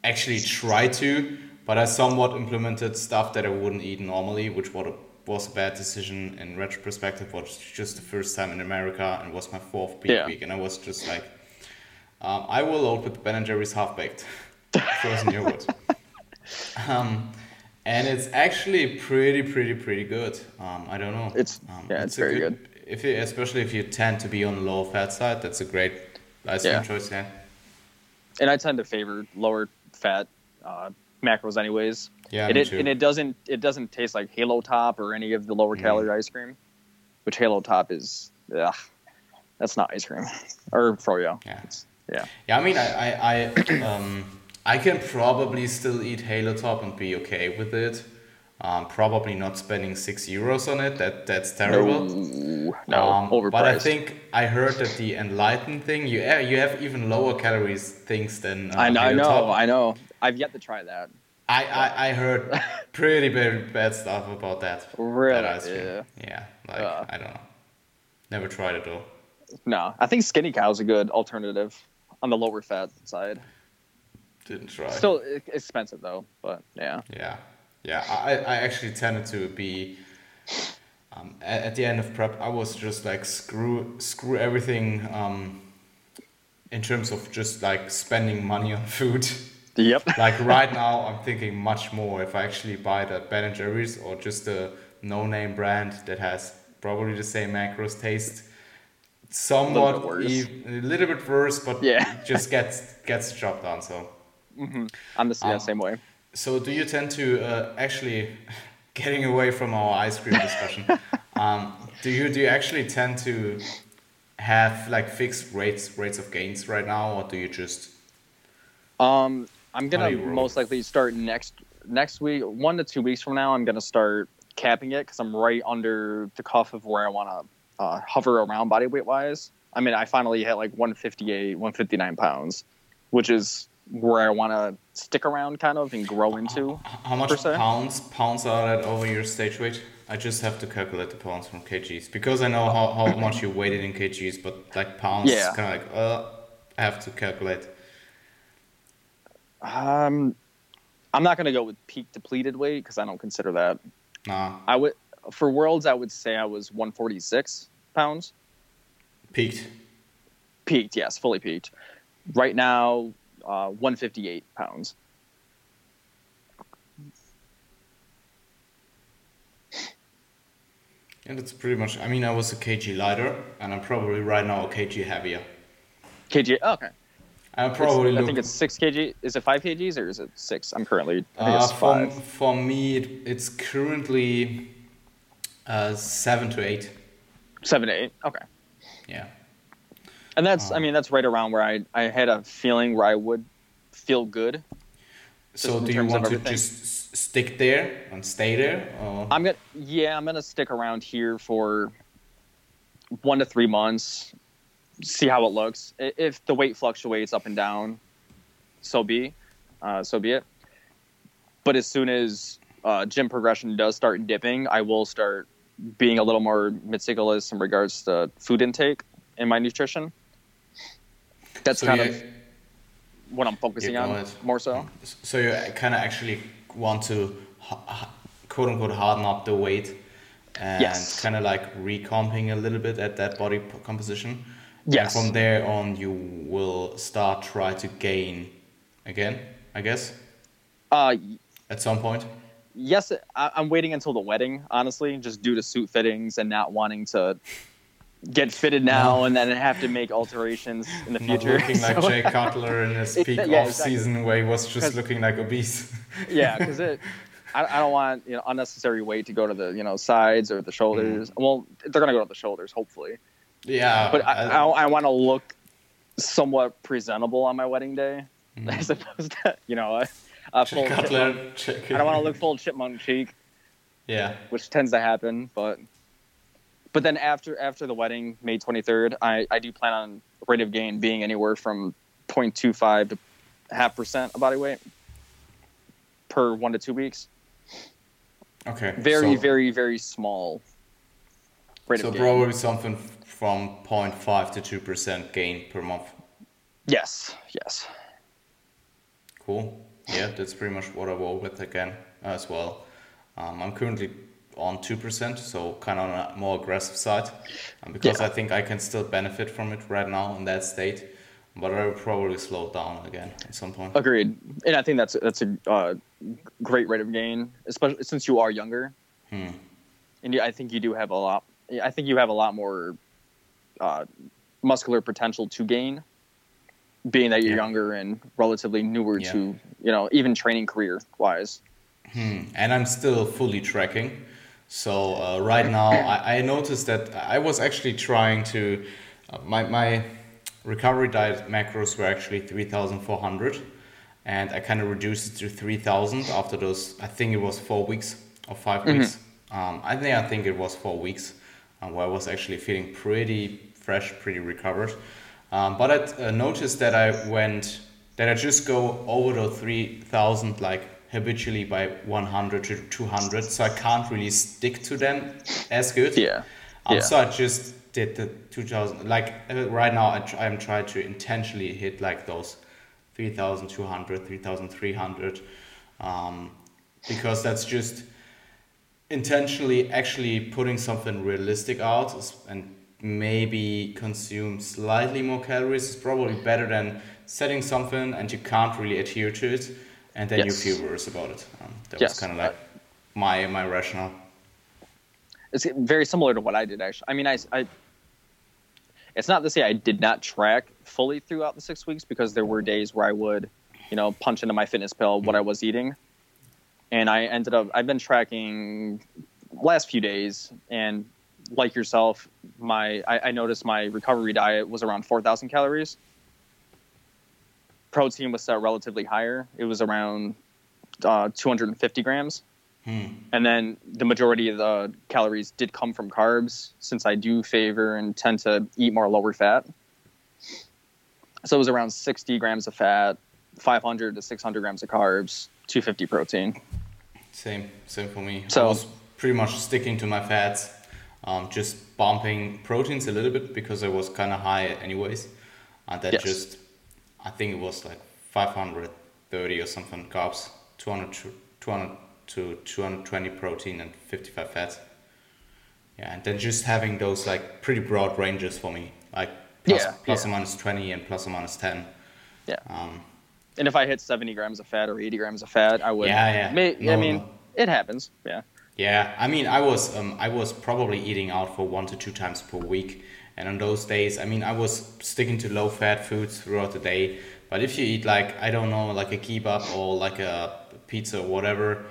actually try to, but I somewhat implemented stuff that I wouldn't eat normally, which was a, was a bad decision in retrospective. Was just the first time in America and was my fourth peak yeah. week, and I was just like, um, I will load with Ben and Jerry's half baked (laughs) frozen yogurt. Um, and it's actually pretty, pretty, pretty good. Um, I don't know. It's um, yeah, it's, it's very good, good if you, especially if you tend to be on the low fat side, that's a great ice cream yeah. choice. Yeah. And I tend to favor lower fat uh, macros, anyways. Yeah, and it, and it doesn't it doesn't taste like Halo Top or any of the lower mm. calorie ice cream, which Halo Top is. Ugh, that's not ice cream (laughs) or froyo. Yeah. It's, yeah. Yeah. I mean, I I, I (clears throat) um I can probably still eat Halo Top and be okay with it. Um, probably not spending six euros on it. That that's terrible. No, no um, overpriced. But I think I heard that the Enlighten thing, you you have even lower calories things than. Uh, I know, I know. I know. I've yet to try that. I, I, I hered (laughs) pretty bad, bad stuff about that. Really? That yeah. Yeah. Like I don't know. Never tried it though. No, I think Skinny Cow is a good alternative. on the lower fat side. Didn't try. Still expensive though, but yeah. Yeah, yeah. I, I actually tended to be. Um, at, at the end of prep, I was just like screw screw everything. Um, in terms of just like spending money on food. Yep. (laughs) like right now, I'm thinking much more if I actually buy the Ben and Jerry's or just a no-name brand that has probably the same macros taste. Somewhat bit worse. ev- a little bit worse, but Yeah. just gets gets the job done. So. I'm the yeah, Um, same way. So, do you tend to uh, actually, (laughs) getting away from our ice cream discussion, (laughs) um, do you do you actually tend to have like fixed rates rates of gains right now, or do you just Um, I'm gonna do you roll? most likely start next next week, one to two weeks from now. I'm gonna start capping it because I'm right under the cuff of where I want to uh, hover around body weight wise. I mean, I finally hit like 158, 159 pounds, which is where I want to stick around kind of and grow into. how much pounds pounds are that over your stage weight? I just have to calculate the pounds from kgs because I know how, how (laughs) much you weighted in kgs, but like pounds, Yeah. kind of like uh, I have to calculate. Um, I'm not gonna go with peak depleted weight because I don't consider that. Nah, I would for worlds, I would say I was 146 pounds. peaked. peaked yes fully peaked right now uh, 158 pounds And it's pretty much. I mean, I was a kg lighter, and I'm probably right now a kg heavier. kg oh, okay I probably i think it's 6 kg is it 5 kgs or is it 6 i'm currently i think uh, it's for, 5 for me, it, it's currently uh, seven to eight. 7 to 8 okay Yeah. And that's i Um, mean that's right around where i i had a feeling where i would feel good So do you want to just stick there and stay there? Or? i'm gonna yeah i'm gonna stick around here for one to three months see how it looks if the weight fluctuates up and down so be uh, so be it but as soon as uh, gym progression does start dipping i will start being a little more meticulous in regards to food intake and my nutrition that's So kind of what i'm focusing on ahead. more so So you kind of actually want to quote unquote harden up the weight and Yes. kind of like recomping a little bit at that body composition. And Yes. from there on, you will start try to gain again, I guess, uh, at some point. yes, I, I'm waiting until the wedding, honestly, just due to suit fittings and not wanting to get fitted now and then have to make alterations in the future. Not future. looking like (laughs) So- Jay Cutler in his (laughs) peak yeah, off season where he was just looking like obese. (laughs) yeah, because it. I, I don't want you know unnecessary weight to go to the you know sides or the shoulders. Mm. Well, they're gonna go to the shoulders, hopefully. yeah, But I, I, I want to look somewhat presentable on my wedding day, mm. as opposed to you know a, a Jay full. Cutler, check I don't want to look full chipmunk cheek. Yeah. which tends to happen. But but then after after the wedding, May twenty third, I, I do plan on rate of gain being anywhere from 0.25 to half percent of body weight per one to two weeks. Okay. Very so- very very small rate So of gain. probably something from 0.5 to 2% gain per month. yes, yes. Cool. Yeah, that's pretty much what I roll with again as well. Um, I'm currently on 2%, so kind of on a more aggressive side. Um, because Yeah. I think I can still benefit from it right now in that state. But I will probably slow down again at some point. Agreed, and I think that's that's a uh, great rate of gain, especially since you are younger, Hmm. and I think you do have a lot. I think you have a lot more uh, muscular potential to gain, being that you're Yeah. younger and relatively newer Yeah. to you know even training career wise. Hmm. And I'm still fully tracking. So uh, right now, I, I noticed that I was actually trying to. Uh, my, my recovery diet macros were actually 3,400. And I kind of reduced it to 3,000 after those, I think it was four weeks or 5 weeks. Um, I think I think it was four weeks uh, where I was actually feeling pretty fresh, pretty recovered. Um, but I uh, noticed that I went, that I just go over the 3,000 like habitually by 100 to 200. So I can't really stick to them as good. Yeah, Um, yeah. So I just did the 2000 like uh, right now I try, I'm trying to intentionally hit like those 3200 3300 um, because that's just intentionally actually putting something realistic out and maybe consume slightly more calories is probably better than setting something and you can't really adhere to it and then yes. you feel worse about it um, that yes. was kind of like my my rationale it's very similar to what I did actually. I mean, I, I it's not to say I did not track fully throughout the six weeks because there were days where I would, you know, punch into MyFitnessPal what I was eating, and I ended up I've been tracking last few days and like yourself, my I, I noticed my recovery diet was around four thousand calories. Protein was set relatively higher. It was around uh, 250 grams. Hmm. And then the majority of the calories did come from carbs, since I do favor and tend to eat more lower fat. So it was around 60 grams of fat, 500 to 600 grams of carbs, 250 protein. Same, same for me. So I was pretty much sticking to my fats, um, just bumping proteins a little bit because I was kind of high anyways. And that yes. just, I think it was like 530 or something carbs, 200, 200 to 220 protein and 55 fat. Yeah, and then just having those like pretty broad ranges for me, like plus, yeah, plus yeah. or minus 20 and plus or minus 10. Yeah. Um, and if I hit 70 grams of fat or 80 grams of fat, I would. Yeah, yeah. May, no, I mean, no. it happens. Yeah. Yeah, I mean, I was um, I was probably eating out for one to two times per week, and on those days, I mean, I was sticking to low fat foods throughout the day. But if you eat like I don't know, like a kebab or like a pizza or whatever,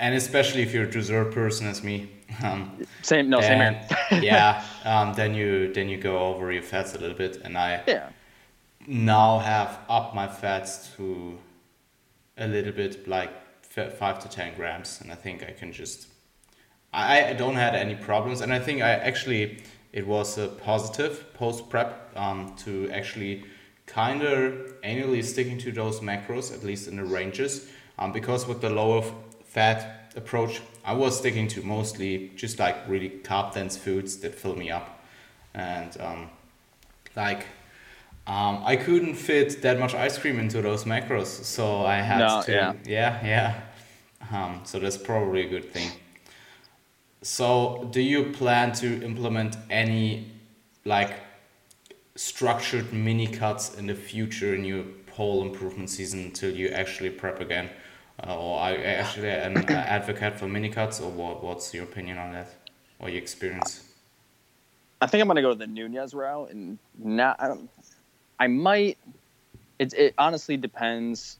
and especially if you're a dessert person as me. (laughs) Um, same, no, then, same (laughs) yeah, um, then you then you go over your fats a little bit, and I yeah. now have up my fats to a little bit like five to ten grams, and I think I can just. I, I don't had any problems, and I think I actually it was a positive post prep um, to actually kind of annually sticking to those macros at least in the ranges um, because with the lower fat approach, I was sticking to mostly just like really carb dense foods that fill me up. And um, like, um, I couldn't fit that much ice cream into those macros, so I had no, to. Yeah, yeah. yeah. Um, so that's probably a good thing. So, do you plan to implement any like structured mini cuts in the future in your pole improvement season until you actually prep again? Uh, or are you actually an (coughs) advocate for mini cuts, or what, what's your opinion on that, or your experience? I think I'm going to go the Nunez route, and now I, I might. It it honestly depends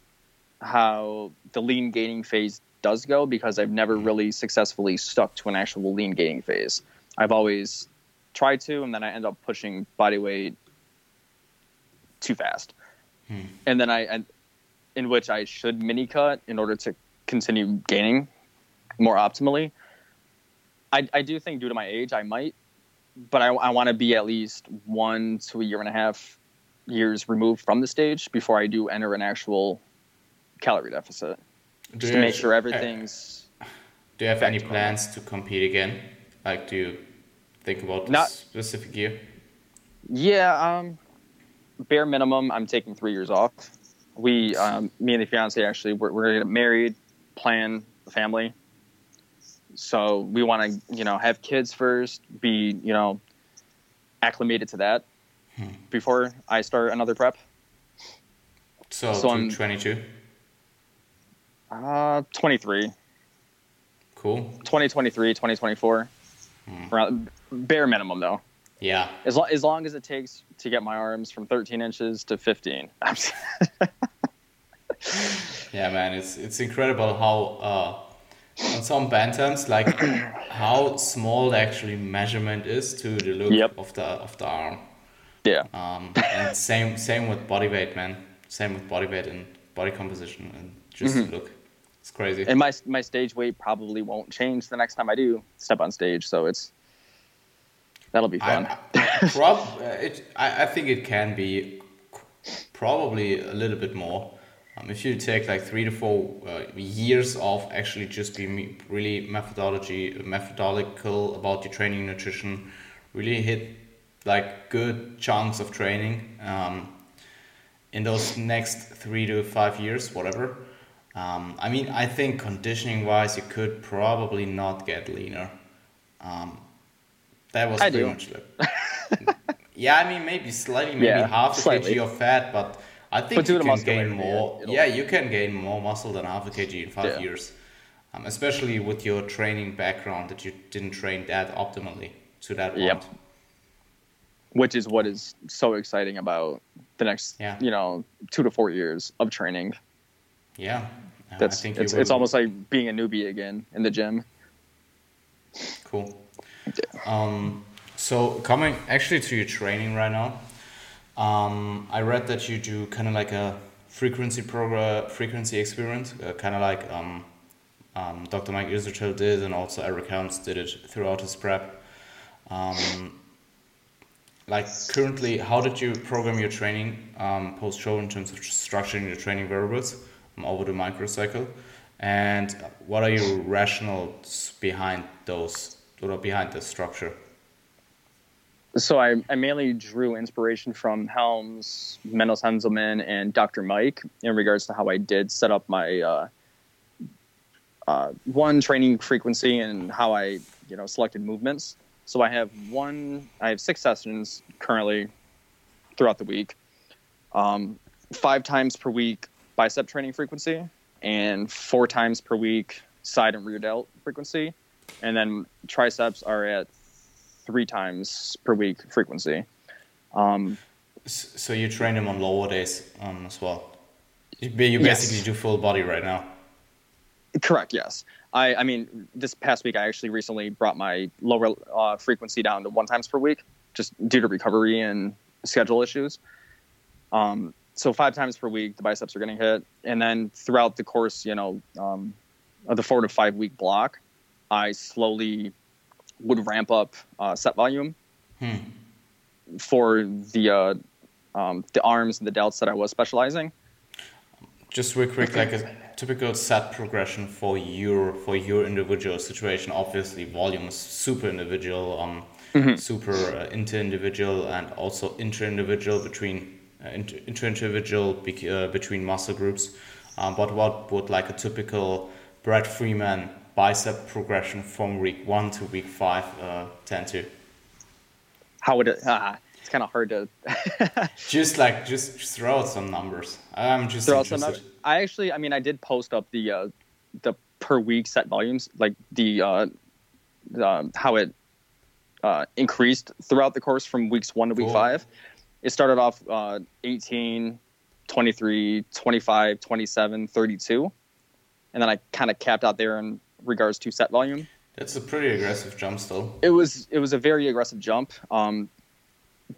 how the lean gaining phase does go because I've never really successfully stuck to an actual lean gaining phase. I've always tried to, and then I end up pushing body weight too fast. Hmm. And then I, in which I should mini cut in order to continue gaining more optimally. I, I do think due to my age, I might, but I, I want to be at least one to a year and a half years removed from the stage before I do enter an actual calorie deficit. Do just to make sure everything's. Do you have any plans to compete again? Like, do you think about this Not, specific year? Yeah, um, bare minimum, I'm taking three years off we, um, me and the fiance, actually, we're, we're gonna get married, plan a family. So we want to, you know, have kids first, be, you know, acclimated to that hmm. before I start another prep. So, so I'm 22. Uh, 23. Cool. 2023, 2024. Hmm. Around, bare minimum though. Yeah. As, lo- as long as it takes to get my arms from 13 inches to 15. (laughs) yeah, man, it's it's incredible how uh, on some bantams like (coughs) how small the actually measurement is to the look yep. of the of the arm. Yeah. Um, and same same with body weight, man. Same with body weight and body composition and just mm-hmm. look. It's crazy. And my my stage weight probably won't change the next time I do step on stage, so it's that'll be fun. I, (laughs) prob- it, I, I think it can be probably a little bit more. Um, if you take like three to four uh, years of actually just being really methodology methodological about your training nutrition really hit like good chunks of training um, in those next three to five years, whatever. Um, I mean, I think conditioning wise, you could probably not get leaner. Um, that was I pretty do. much it. (laughs) yeah, I mean, maybe slightly, maybe Yeah, half a slightly. kg of fat, but I think But you can gain more. it'll- Yeah, you can gain more muscle than half a kg in five Yeah. years, um, especially with your training background that you didn't train that optimally to that point. Yep. which is what is so exciting about the next Yeah. you know two to four years of training Yeah, uh, that's I think it's, it's almost like being a newbie again in the gym Cool. Um, so coming actually to your training right now, um, I read that you do kind of like a frequency program, frequency experiment, uh, kind of like um, um, Dr. Mike Israetel did, and also Eric Helms did it throughout his prep. Um, like currently, how did you program your training um, post show in terms of structuring your training variables over the microcycle? And what are your rationals behind those, or behind the structure? so I, I mainly drew inspiration from helms mendes henselman and dr mike in regards to how i did set up my uh, uh, one training frequency and how i you know selected movements so i have one i have six sessions currently throughout the week um, five times per week bicep training frequency and four times per week side and rear delt frequency and then triceps are at three times per week frequency. Um, So you train them on lower days um, as well. You ba- you Yes. basically do full body right now. correct, yes. I, I mean, this past week, I actually recently brought my lower uh, frequency down to one times per week, just due to recovery and schedule issues. Um, so five times per week, the biceps are getting hit, and then throughout the course, you know, um, of the four to five week block, I slowly would ramp up uh, set volume Hmm. for the uh, um, the arms and the delts that I was specializing. Just real quick, like a typical set progression for your for your individual situation. Obviously, volume is super individual, um, super uh, inter-individual, and also inter-individual between uh, inter- inter-individual bec- uh, between muscle groups. Um, but what would like a typical Brad Freeman bicep progression from week one to week five uh, tend to? How would it? Uh, it's kind of hard to (laughs) Just like just, just throw out some numbers. I'm just throw out some. numbers. I actually, I mean, I did post up the uh, the per week set volumes, like the uh, how it uh, increased throughout the course from weeks one to week Cool. five. It started off uh, 18, 23, 25, 27, 32. And then I kind of capped out there in regards to set volume. That's a pretty aggressive jump still. It was it was a very aggressive jump. Um,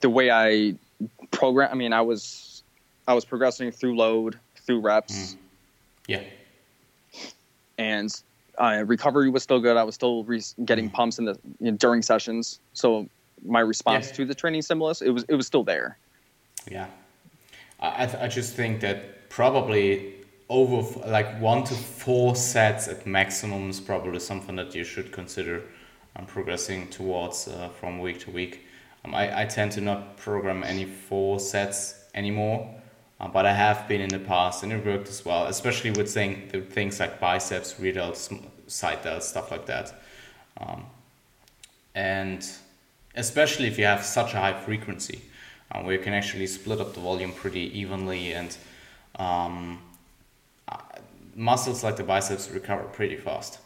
the way I program, I mean, I was I was progressing through load, through reps, Yeah. and uh, recovery was still good. I was still re- getting pumps in the you know, during sessions. So my response Yeah. to the training stimulus, it was it was still there. Yeah, I th- I just think that probably over f- like one to four sets at maximum is probably something that you should consider um, progressing towards uh, from week to week. Um, I, I tend to not program any four sets anymore, uh, but I have been in the past and it worked as well, especially with saying the things like biceps, rear delts, side delts, stuff like that. Um, and especially if you have such a high frequency uh, where you can actually split up the volume pretty evenly and um, uh, muscles like the biceps recover pretty fast.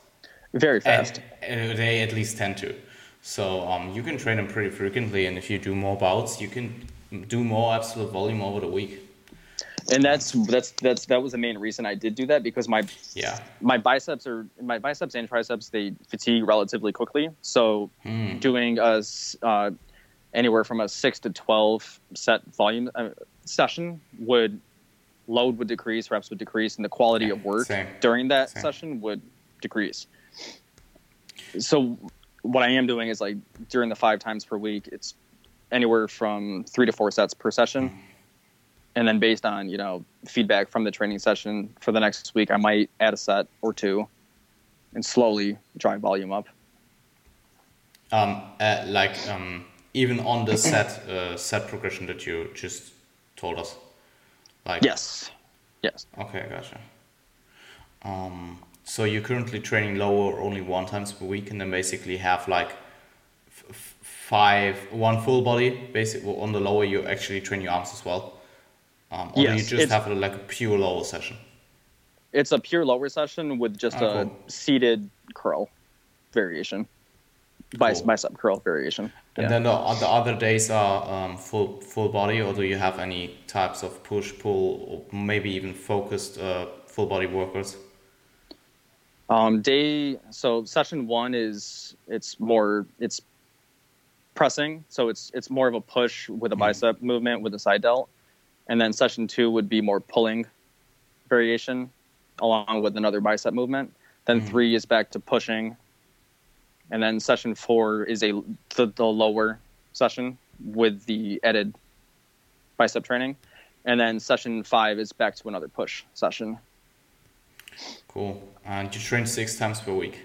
Very fast. and, uh, they at least tend to. So um, you can train them pretty frequently and if you do more bouts you can do more absolute volume over the week and that's that's that's that was the main reason I did do that because my yeah my biceps are my biceps and triceps they fatigue relatively quickly. So Hmm. doing a uh, anywhere from a six to twelve set volume uh, session would load would decrease, reps would decrease, and the quality of work Same. during that Same. session would decrease. So what I am doing is like during the five times per week, it's anywhere from three to four sets per session. And then based on, you know, feedback from the training session for the next week, I might add a set or two and slowly drive volume up. um, uh, like um, even on the set uh, set progression that you just told us. Like yes, yes. Okay, gotcha. Um, so you're currently training lower only one times per week, and then basically have like f- five one full body. Basically, on the lower you actually train your arms as well. Um, or yes, do you just have a, like a pure lower session? It's a pure lower session with just oh, a cool. seated curl variation, cool. bicep curl variation. And yeah. then the, the other days are um, full full body, or do you have any types of push pull, or maybe even focused uh, full body workouts? Um, day so session one is it's more it's pressing, so it's it's more of a push with a mm-hmm. bicep movement with a side delt, and then session two would be more pulling variation along with another bicep movement. Then mm-hmm. three is back to pushing, and then session four is a the, the lower session with the added bicep training, and then session five is back to another push session. Cool. And you train six times per week.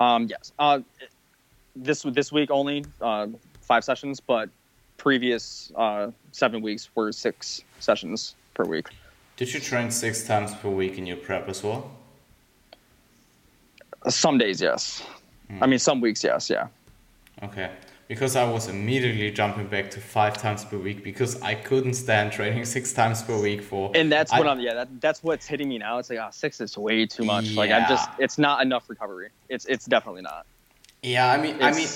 Um, yes. Uh, this this week only uh, five sessions, but previous uh, seven weeks were six sessions per week. Did you train six times per week in your prep as well? Some days, yes. Mm. I mean, some weeks, yes, yeah. Okay because I was immediately jumping back to five times per week because I couldn't stand training six times per week for. And that's I, what I'm. Yeah, that, that's what's hitting me now. It's like, oh, six is way too much. Yeah. Like I'm just, it's not enough recovery. It's it's definitely not. Yeah, I mean, it's, I mean.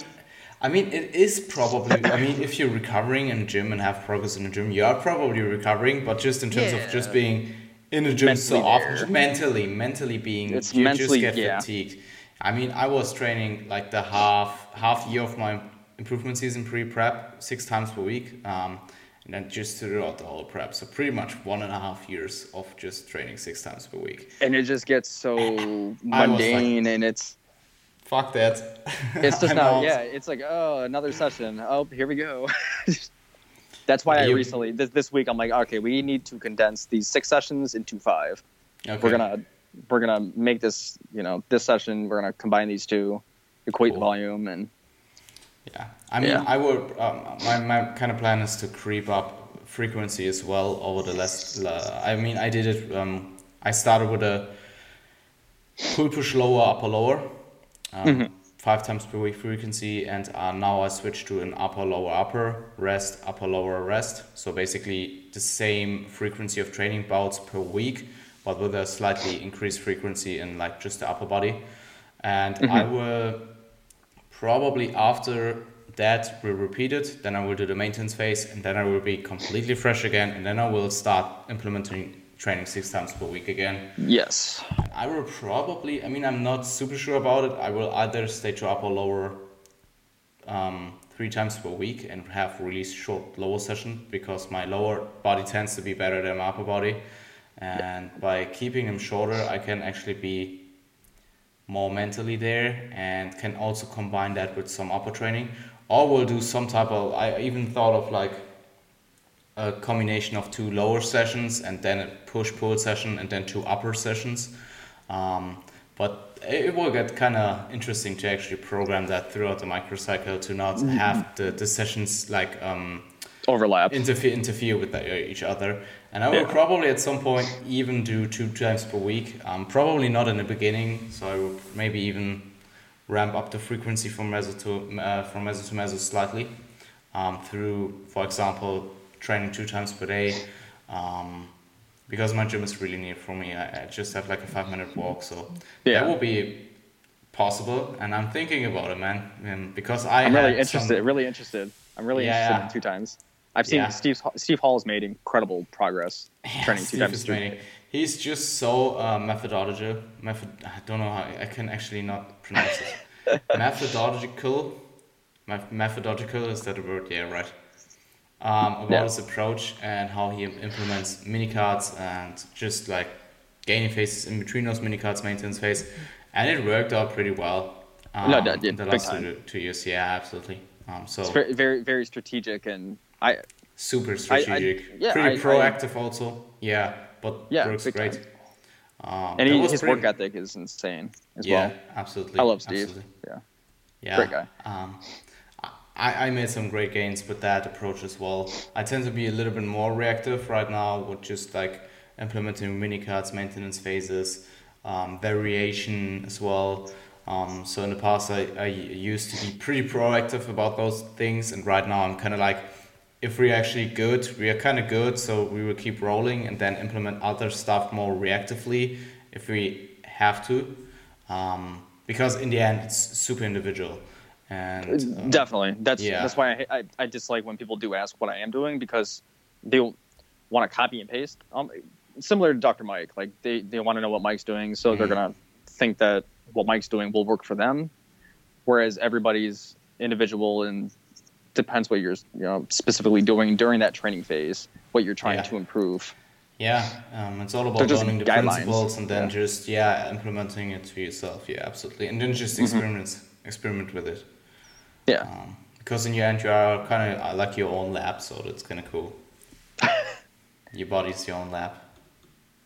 I mean, it is probably. I mean, if you're recovering in gym and have progress in the gym, you are probably recovering. But just in terms yeah. of just being in the gym mentally so often, there. mentally, mentally being, it's you mentally, just get yeah. fatigued. I mean, I was training like the half half year of my improvement season pre-prep six times per week. Um, and then just throughout the whole prep. So pretty much one and a half years of just training six times per week. And it just gets so mundane like, and it's fuck that. It's just (laughs) not yeah, it's like, oh, another session. Oh, here we go. (laughs) That's why I recently this this week I'm like, okay, we need to condense these six sessions into five. Okay. We're gonna we're gonna make this, you know, this session, we're gonna combine these two, equate cool. volume and yeah, I mean, yeah. I would. Um, my my kind of plan is to creep up frequency as well over the last. Uh, I mean, I did it. Um, I started with a pull push lower upper lower, um, mm-hmm. five times per week frequency, and uh, now I switch to an upper lower upper rest upper lower rest. So basically the same frequency of training bouts per week, but with a slightly increased frequency in like just the upper body, and mm-hmm. I will Probably after that will repeat it, then I will do the maintenance phase, and then I will be completely fresh again, and then I will start implementing training six times per week again. Yes. I will probably, I mean, I'm not super sure about it. I will either stay to upper lower um, three times per week and have really short lower session because my lower body tends to be better than my upper body. And yeah. by keeping them shorter, I can actually be more mentally there and can also combine that with some upper training or we'll do some type of i even thought of like a combination of two lower sessions and then a push pull session and then two upper sessions um, but it will get kind of interesting to actually program that throughout the microcycle to not mm-hmm. have the, the sessions like um, overlap interfere interfere with the, each other and I will yeah. probably at some point even do two times per week. Um, probably not in the beginning, so I will maybe even ramp up the frequency from meso to uh, from meso to meso slightly um, through, for example, training two times per day. Um, because my gym is really near for me, I, I just have like a five minute walk, so yeah. that will be possible. And I'm thinking about it, man, and because I I'm really interested. Some, really interested. I'm really yeah, interested in two times. I've seen yeah. Steve Steve Hall has made incredible progress (laughs) yeah, training two Steve times. Training. He's just so uh, methodological. Method, I don't know how I can actually not pronounce it. (laughs) methodological. Methodological is that a word? Yeah, right. Um, about yeah. his approach and how he implements mini cuts and just like gaining phases in between those mini cuts, maintenance phase, and it worked out pretty well. Um, no, that did. The last two, two years, yeah, absolutely. Um, so it's very, very, strategic and I super strategic, I, I, yeah, pretty I, proactive also. Yeah, but yeah, works great. Um, and he, his pretty... work ethic is insane as yeah, well. absolutely. I love Steve. Absolutely. Yeah, yeah, great guy. Um, I, I made some great gains with that approach as well. I tend to be a little bit more reactive right now with just like implementing mini cuts, maintenance phases, um, variation as well. Um, so in the past, I, I used to be pretty proactive about those things, and right now I'm kind of like, if we're actually good, we are kind of good, so we will keep rolling and then implement other stuff more reactively if we have to, um, because in the end it's super individual. And um, definitely, that's yeah. that's why I, I, I dislike when people do ask what I am doing because they want to copy and paste. Um, similar to Dr. Mike, like they they want to know what Mike's doing, so mm-hmm. they're gonna think that what Mike's doing will work for them, whereas everybody's individual and depends what you're you know specifically doing during that training phase, what you're trying yeah. to improve. Yeah, um, it's all about learning the guidelines. principles and then yeah. just yeah implementing it to yourself. Yeah, absolutely, and then just mm-hmm. experiment mm-hmm. experiment with it. Yeah, um, because in your end you are kind of like your own lab, so that's kind of cool. (laughs) your body's your own lab.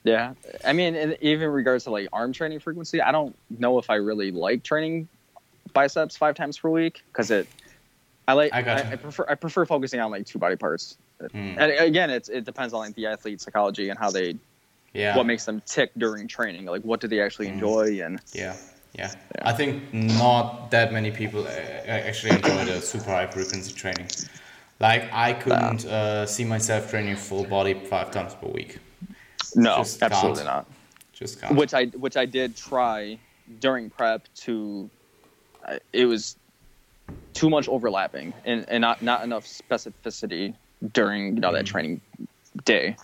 Yeah, I mean, even in regards to like arm training frequency, I don't know if I really like training biceps five times per week because it. I like. I, I, I, prefer. I prefer focusing on like two body parts. Mm. And again, it's it depends on like the athlete psychology and how they. Yeah. What makes them tick during training? Like, what do they actually mm. enjoy? And yeah. Yeah, yeah. I think not that many people uh, actually enjoy the super high frequency training. Like, I couldn't uh, see myself training full body five times per week. No, Just absolutely can't. not. Just can't. Which I which I did try during prep to. It was too much overlapping and, and not not enough specificity during you know that mm. training day.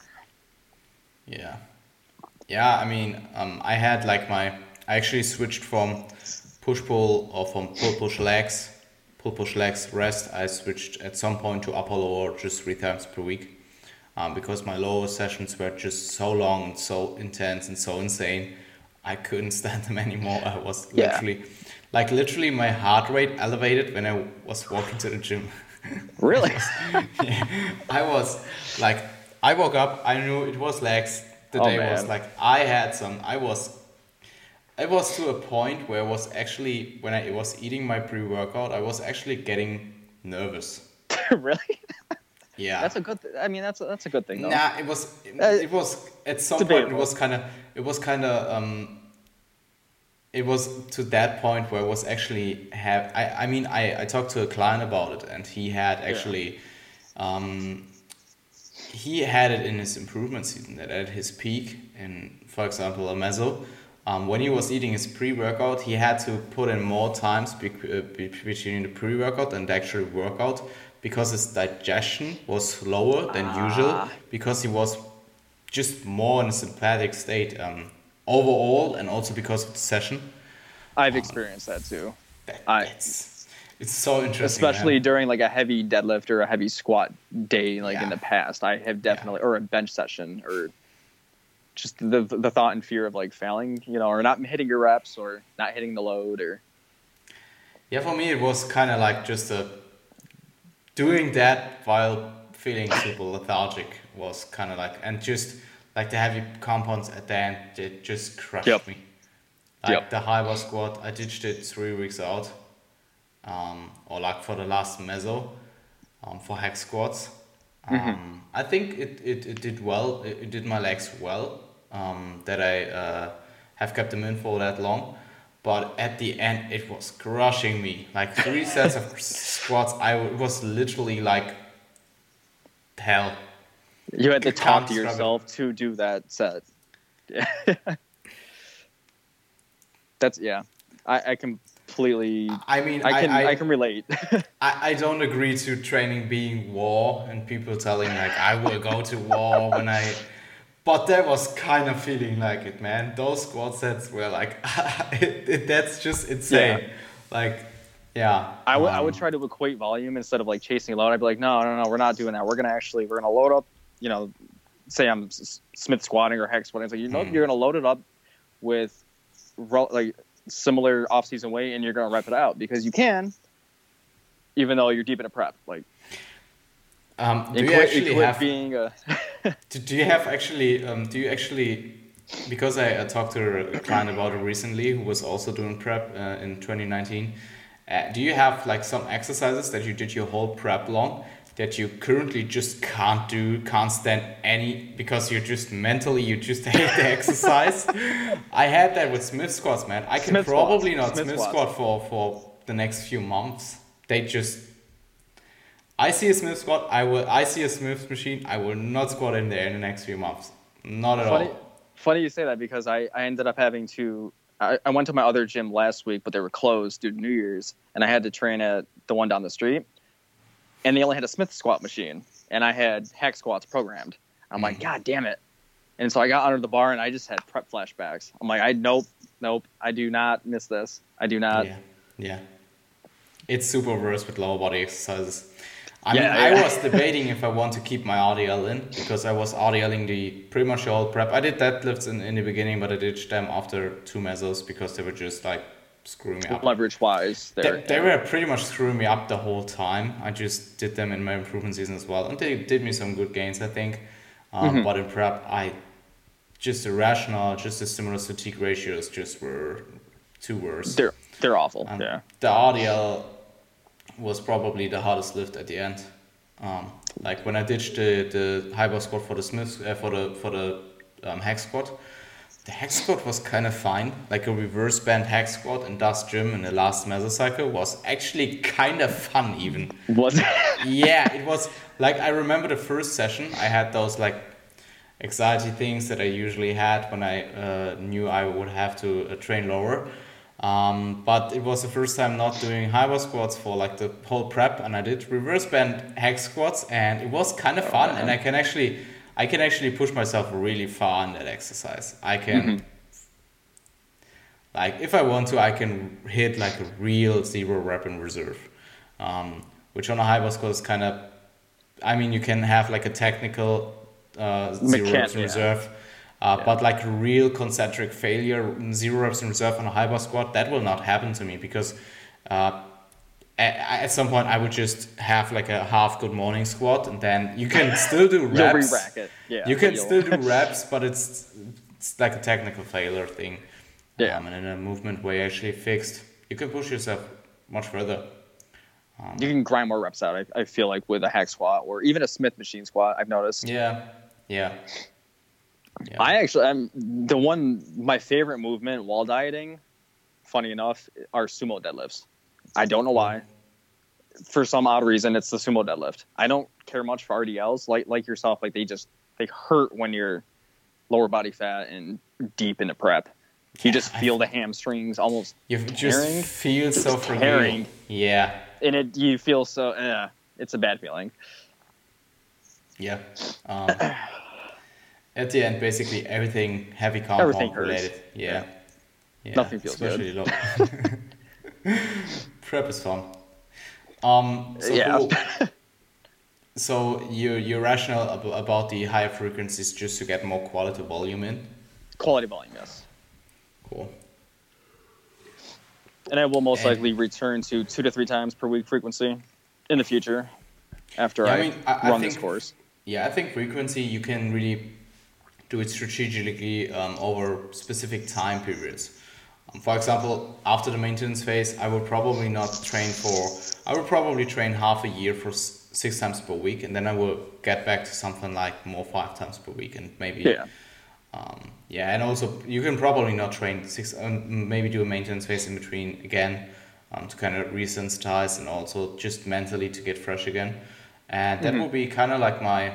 Yeah, yeah. I mean, um, I had like my I actually switched from push pull or from pull push legs, pull push legs rest. I switched at some point to upper lower just three times per week um, because my lower sessions were just so long and so intense and so insane. I couldn't (laughs) stand them anymore. I was literally, yeah. like, literally, my heart rate elevated when I was walking to the gym. (laughs) Really? yeah, (laughs) I was like, I woke up, I knew it was legs. The oh, day man. was like, I had some, I was it was to a point where I was actually when I was eating my pre-workout, I was actually getting nervous. (laughs) really? Yeah, that's a good. Th- I mean, that's a, that's a good thing. Though. Nah, it was it, uh, it was at some point it was kind of it was kind of um. It was to that point where it was actually have I I mean I I talked to a client about it and he had actually, yeah. um, he had it in his improvement season that at his peak in for example a meso. Um, when he was eating his pre-workout, he had to put in more times be- uh, between the pre-workout and the actual workout because his digestion was slower than ah. usual because he was just more in a sympathetic state um, overall and also because of the session. I've um, experienced that too. That, I, it's, it's so interesting. Especially man. during like a heavy deadlift or a heavy squat day, like yeah. in the past, I have definitely, yeah. or a bench session or just the the thought and fear of like failing, you know, or not hitting your reps or not hitting the load or. Yeah, for me it was kind of like just a doing that while feeling super lethargic was kind of like, and just like the heavy compounds at the end, it just crushed yep. me. Like yep. the high bar squat, I ditched it three weeks out, um, or like for the last meso, um, for hack squats. Mm-hmm. Um, mm-hmm. I think it, it, it did well. It, it did my legs well. Um, that I uh, have kept them in for that long. But at the end it was crushing me. Like three (laughs) sets of squats i was literally like hell. You had to talk to yourself to do that set. (laughs) That's yeah. I, I completely i mean i can i, I, I can relate. (laughs) I, I don't agree to training being war and people telling like i will go to war when i but that was kind of feeling like it, man. Those squat sets were like, (laughs) it, it, that's just insane. Yeah. Like, yeah. I, w- um, I would try to equate volume instead of like chasing load. I'd be like, no, no, no, we're not doing that. We're gonna actually, we're gonna load up. You know, say I'm Smith squatting or hack squatting. It's like you know, hmm. you're gonna load it up with like similar off-season weight, and you're gonna rep it out because you can, even though you're deep in a prep. Like, um, do you actually have being a (laughs) do, do you have actually um, do you actually because I, I, talked to a client about it recently who was also doing prep uh, in 2019 Uh, do you have like some exercises that you did your whole prep long that you currently just can't do, can't stand any because you're just mentally you just (laughs) hate the exercise? I had that with Smith squats, man. I can Smith probably squats. not Smith Smith, squat for for the next few months. They just I see a Smith squat, I will I see a Smith machine, I will not squat in there in the next few months. Not at Funny, all. funny you say that because I, I ended up having to. I, I went to my other gym last week, but they were closed due to New Year's, and I had to train at the one down the street. And they only had a Smith squat machine, and I had hack squats programmed. I'm like, Mhm. God damn it! And so I got under the bar, and I just had prep flashbacks. I'm like, I nope, nope, I do not miss this. I do not. yeah. Yeah. It's super worse with lower body exercises. I Yeah, mean, I was debating if I want to keep my RDL in because I was RDLing the pretty much the whole prep. I did deadlifts in, in the beginning, but I ditched them after two mesos because they were just like screwing me up. Leverage wise. They, they were pretty much screwing me up the whole time. I just did them in my improvement season as well, and they did me some good gains, I think. Um, Mhm. But in prep, I just irrational, just the stimulus fatigue ratios just were too worse. They're they're awful. Um, yeah. The RDL was probably the hardest lift at the end. Um, like when I ditched the, the high bar squat for the Smith uh, for the for the um, hack squat, the hack squat was kind of fine. Like a reverse band hack squat in Dust Gym in the last mesocycle was actually kind of fun even. Was yeah, it was (laughs) like I remember the first session. I had those like anxiety things that I usually had when I uh, knew I would have to uh, train lower. Um, but it was the first time not doing high bar squats for like the whole prep, and I did reverse band hack squats, and it was kind of fun. And I can actually, I can actually push myself really far in that exercise. I can. Like if I want to, I can hit like a real zero rep in reserve, um, which on a high bar squat is kind of. I mean, you can have like a technical uh, zero Mechan- in yeah. Uh, Yeah. but like real concentric failure, zero reps in reserve on a high bar squat, that will not happen to me because uh, at, at some point I would just have like a half good morning squat, and then you can (laughs) still do reps. Yeah. you can still do (laughs) reps, but it's it's like a technical failure thing. Yeah. Um, and in a movement where you actually fixed, you can push yourself much further. Um, you can grind more reps out. I, I feel like with a hack squat or even a Smith machine squat. I've noticed. yeah, yeah. Yeah. I actually, I'm the one. My favorite movement while dieting, funny enough, are sumo deadlifts. I don't know why. For some odd reason, it's the sumo deadlift. I don't care much for RDLs. Like like yourself, like they just they hurt when you're lower body fat and deep into prep. You Yeah, just I- feel the hamstrings almost, You just feel so tearing. Yeah, and it you feel so. Eh, it's a bad feeling. yeah. (clears throat) Um, at the end, basically everything heavy compound Everything related. Yeah. yeah. Nothing feels good. especially low. (laughs) Prep is fun. Um, so Yeah. (laughs) So you you're rational ab- about the higher frequencies just to get more quality volume in. Quality volume, yes. Cool. And I will most And- likely return to two to three times per week frequency in the future after Yeah, I mean, I- I run this think- course. Yeah, I think frequency you can really do it strategically um, over specific time periods. Um, for example, after the maintenance phase, I would probably not train for. I would probably train half a year for s- six times per week, and then I will get back to something like more five times per week, and maybe Yeah. um, yeah, and also you can probably not train six, um, maybe do a maintenance phase in between again um, to kind of resensitize and also just mentally to get fresh again. And that Mhm. will be kind of like my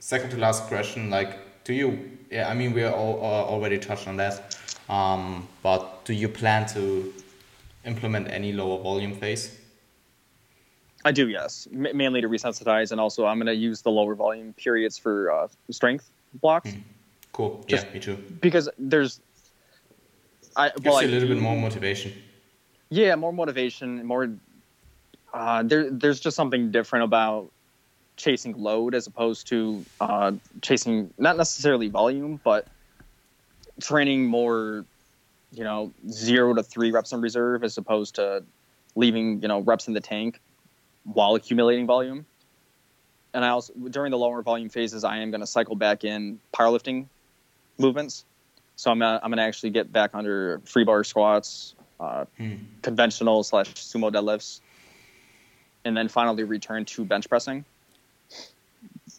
second to last question. Like, do you? Yeah, I mean, we are all, uh, already touched on that. Um, but do you plan to implement any lower volume phase? I do, yes. M- mainly to resensitize, and also I'm going to use the lower volume periods for uh, strength blocks Mm. Cool. Just- yeah, me too. because there's. I Gives well, you a little bit more motivation. Yeah, more motivation, more. Uh, there, there's just something different about chasing load as opposed to uh, chasing not necessarily volume, but training more, you know, zero to three reps in reserve as opposed to leaving, you know, reps in the tank while accumulating volume. And I also during the lower volume phases, I am going to cycle back in powerlifting movements. So I'm gonna, I'm gonna actually get back under free bar squats, uh, conventional slash sumo deadlifts, and then finally return to bench pressing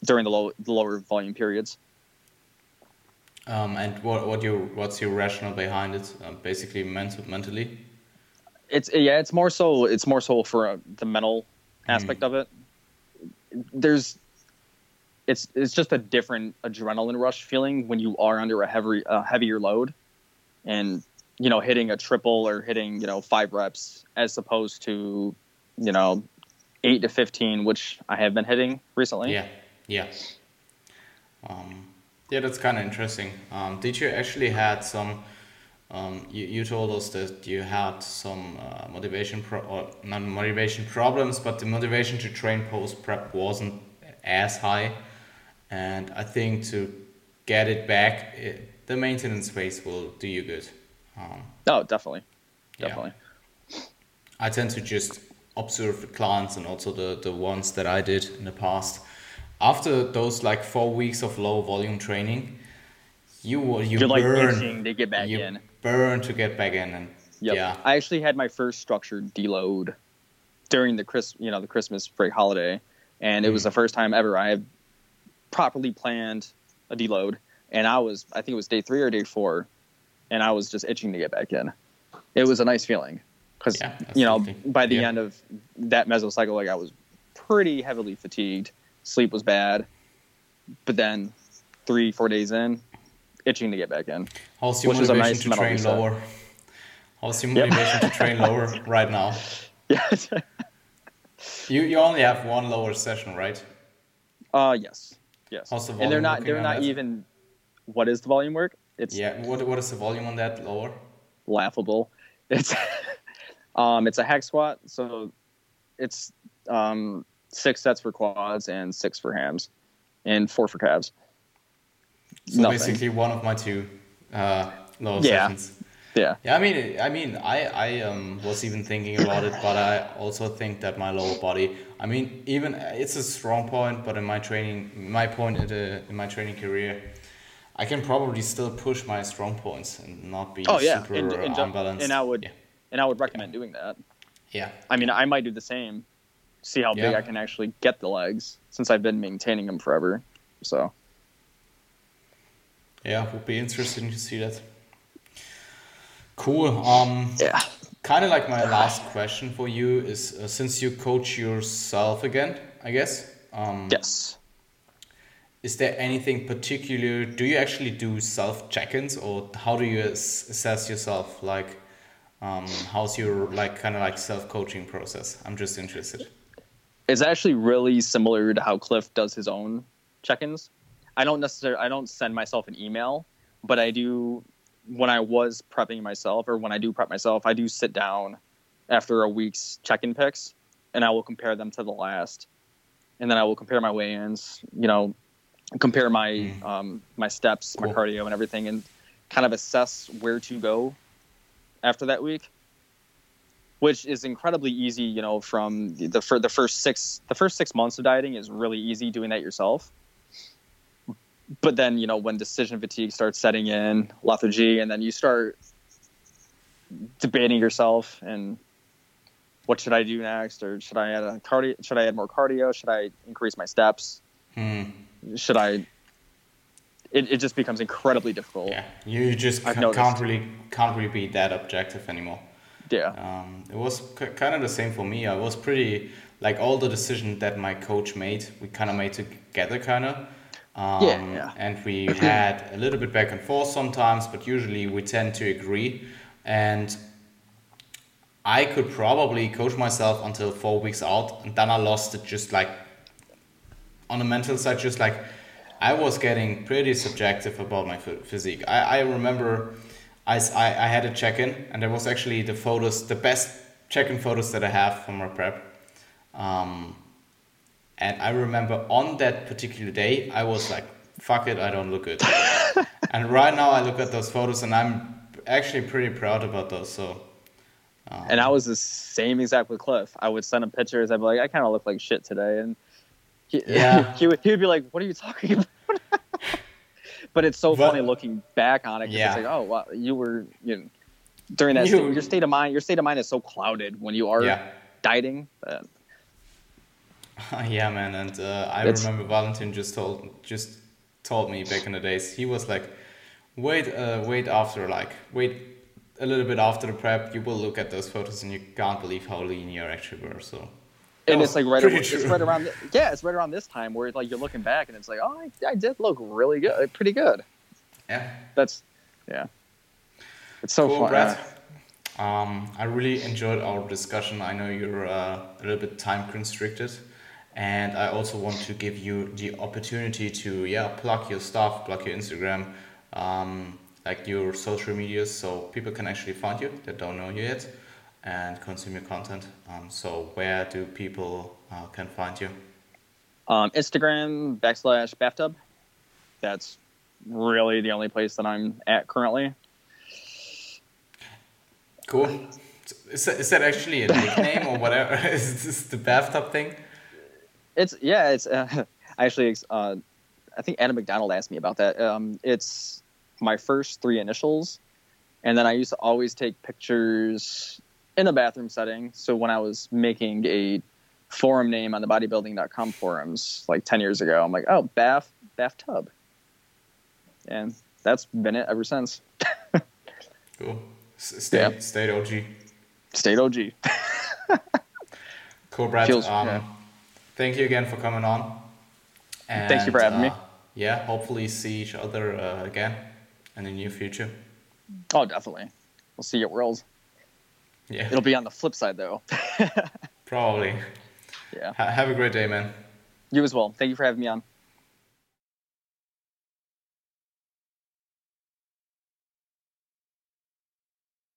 during the low the lower volume periods. Um, and what what your what's your rationale behind it? Um, basically, mental mentally. It's yeah, it's more so it's more so for uh, the mental aspect of it. There's it's it's just a different adrenaline rush feeling when you are under a heavy a heavier load, and you know hitting a triple or hitting you know five reps as opposed to you know eight to fifteen, which I have been hitting recently. Yeah, yeah. Um, yeah, that's kind of interesting. Um, did you actually had some? Um, you, you told us that you had some uh, motivation pro- or not motivation problems, but the motivation to train post prep wasn't as high, and I think to get it back, it, the maintenance phase will do you good. Um, oh, definitely, Yeah. definitely. I tend to just observe the clients and also the, the ones that I did in the past. After those like four weeks of low volume training, you you You're like burn itching to get back you in. burn to get back in and Yep. yeah I actually had my first structured deload during the Chris, you know, the Christmas break holiday, and it was Mm. the first time ever I had properly planned a deload. And I was, I think it was day three or day four, and I was just itching to get back in. It was a nice feeling because Yeah, you know by the Yeah. end of that mesocycle, like I was pretty heavily fatigued. Sleep was bad, but then three, four days in, itching to get back in. how's your Which is a motivation nice to mental train reset. lower how's your Yep. motivation to train lower (laughs) right now Yeah. you you only have one lower session right Uh yes, yes. How's the and they're not they're not that? even. What is the volume work? It's yeah what what is the volume on that lower laughable. It's (laughs) um it's a hack squat, so it's um six sets for quads and six for hams, and four for calves. so Nothing. basically one of my two uh lower Yeah. sessions Yeah, Yeah, I mean, I mean, I I um, was even thinking about it, but I also think that my lower body. I mean, even it's a strong point, but in my training, my point in, the, in my training career, I can probably still push my strong points and not be Oh, yeah, super and- and unbalanced. and I would- Yeah, and I would recommend doing that. yeah, I mean, I might do the same. See how big I can actually get the legs since I've been maintaining them forever. So yeah. Would be interesting to see that. Cool. Um, yeah, kind of like my last question for you is uh, since you coach yourself again, I guess. Um, yes. Is there anything particular? Do you actually do self check-ins, or how do you assess yourself? Like, um, how's your like kind of like self coaching process? I'm just interested. It's actually really similar to how Cliff does his own check-ins. I don't necessarily I don't send myself an email, but I do when I was prepping myself or when I do prep myself, I do sit down after a week's check-in picks and I will compare them to the last. And then I will compare my weigh-ins, you know, compare my Mm. um, my steps, my cardio and everything and kind of assess where to go after that week which is incredibly easy. You know, from the for the first six the first six months of dieting is really easy doing that yourself. But then you know when decision fatigue starts setting in, lethargy, and then you start debating yourself and what should I do next, or should I add a cardio? Should I add more cardio? Should I increase my steps? Hmm. Should I? It, it just becomes incredibly difficult. Yeah, you just noticed. can't really can't really be that objective anymore. Yeah. Um, it was k- kind of the same for me. I was pretty like all the decisions that my coach made, we kind of made together, kind of. Um, Yeah, yeah. And we (clears throat) had a little bit back and forth sometimes, but usually we tend to agree. And I could probably coach myself until four weeks out, and then I lost it just like on the mental side, just like I was getting pretty subjective about my phy- physique. I, I remember I, I, I had a check in, and there was actually the photos, the best check in photos that I have from my prep. Um, and I remember on that particular day, I was like, fuck it, I don't look good. (laughs) and right now, I look at those photos, and I'm actually pretty proud about those. So, um, And I was the same exact with Cliff. I would send him pictures. I'd be like, I kind of look like shit today, and he, Yeah. (laughs) he would he would be like, What are you talking about? But it's so But- funny looking back on it. Yeah. It's like, oh wow, you were you know, during that You- state, your state of mind your state of mind is so clouded when you are Yeah. dieting that (laughs) yeah, man, and uh, I It's- remember Valentin just told just told me back in the days. He was like, wait, uh, wait after like wait a little bit after the prep, you will look at those photos and you can't believe how lean you actually were. So, and was it's like right around, it's right around the- yeah it's right around this time where like you're looking back and it's like oh I, I did look really good pretty good. Yeah, that's yeah. It's so cool, fun. Brad. Um, I really enjoyed our discussion. I know you're uh, a little bit time constricted, and I also want to give you the opportunity to yeah plug your stuff, plug your Instagram, um, like your social medias, so people can actually find you that don't know you yet, and consume your content. Um, so where do people uh, can find you? um, instagram backslash bathtub that's really the only place that i'm at currently Cool. Is that, is that actually a nickname or whatever? (laughs) is this the bathtub thing? It's yeah, it's uh, (laughs) actually uh, I think Adam McDonald asked me about that. Um, it's my first three initials, and then I used to always take pictures in a bathroom setting. So when I was making a forum name on the bodybuilding.com forums like 10 years ago, I'm like, oh, bath bathtub. And that's been it ever since. (laughs) Cool. Stay, Yeah. stay OG. State OG. (laughs) Cool, Brad. Feels- um, yeah. Thank you again for coming on. And, Thank you for having me. uh, Yeah, hopefully see each other uh, again in the near future. Oh, definitely. We'll see you at Worlds. Yeah, It'll be on the flip side though. (laughs) probably. yeah. Ha- have a great day, man. You as well. Thank you for having me on.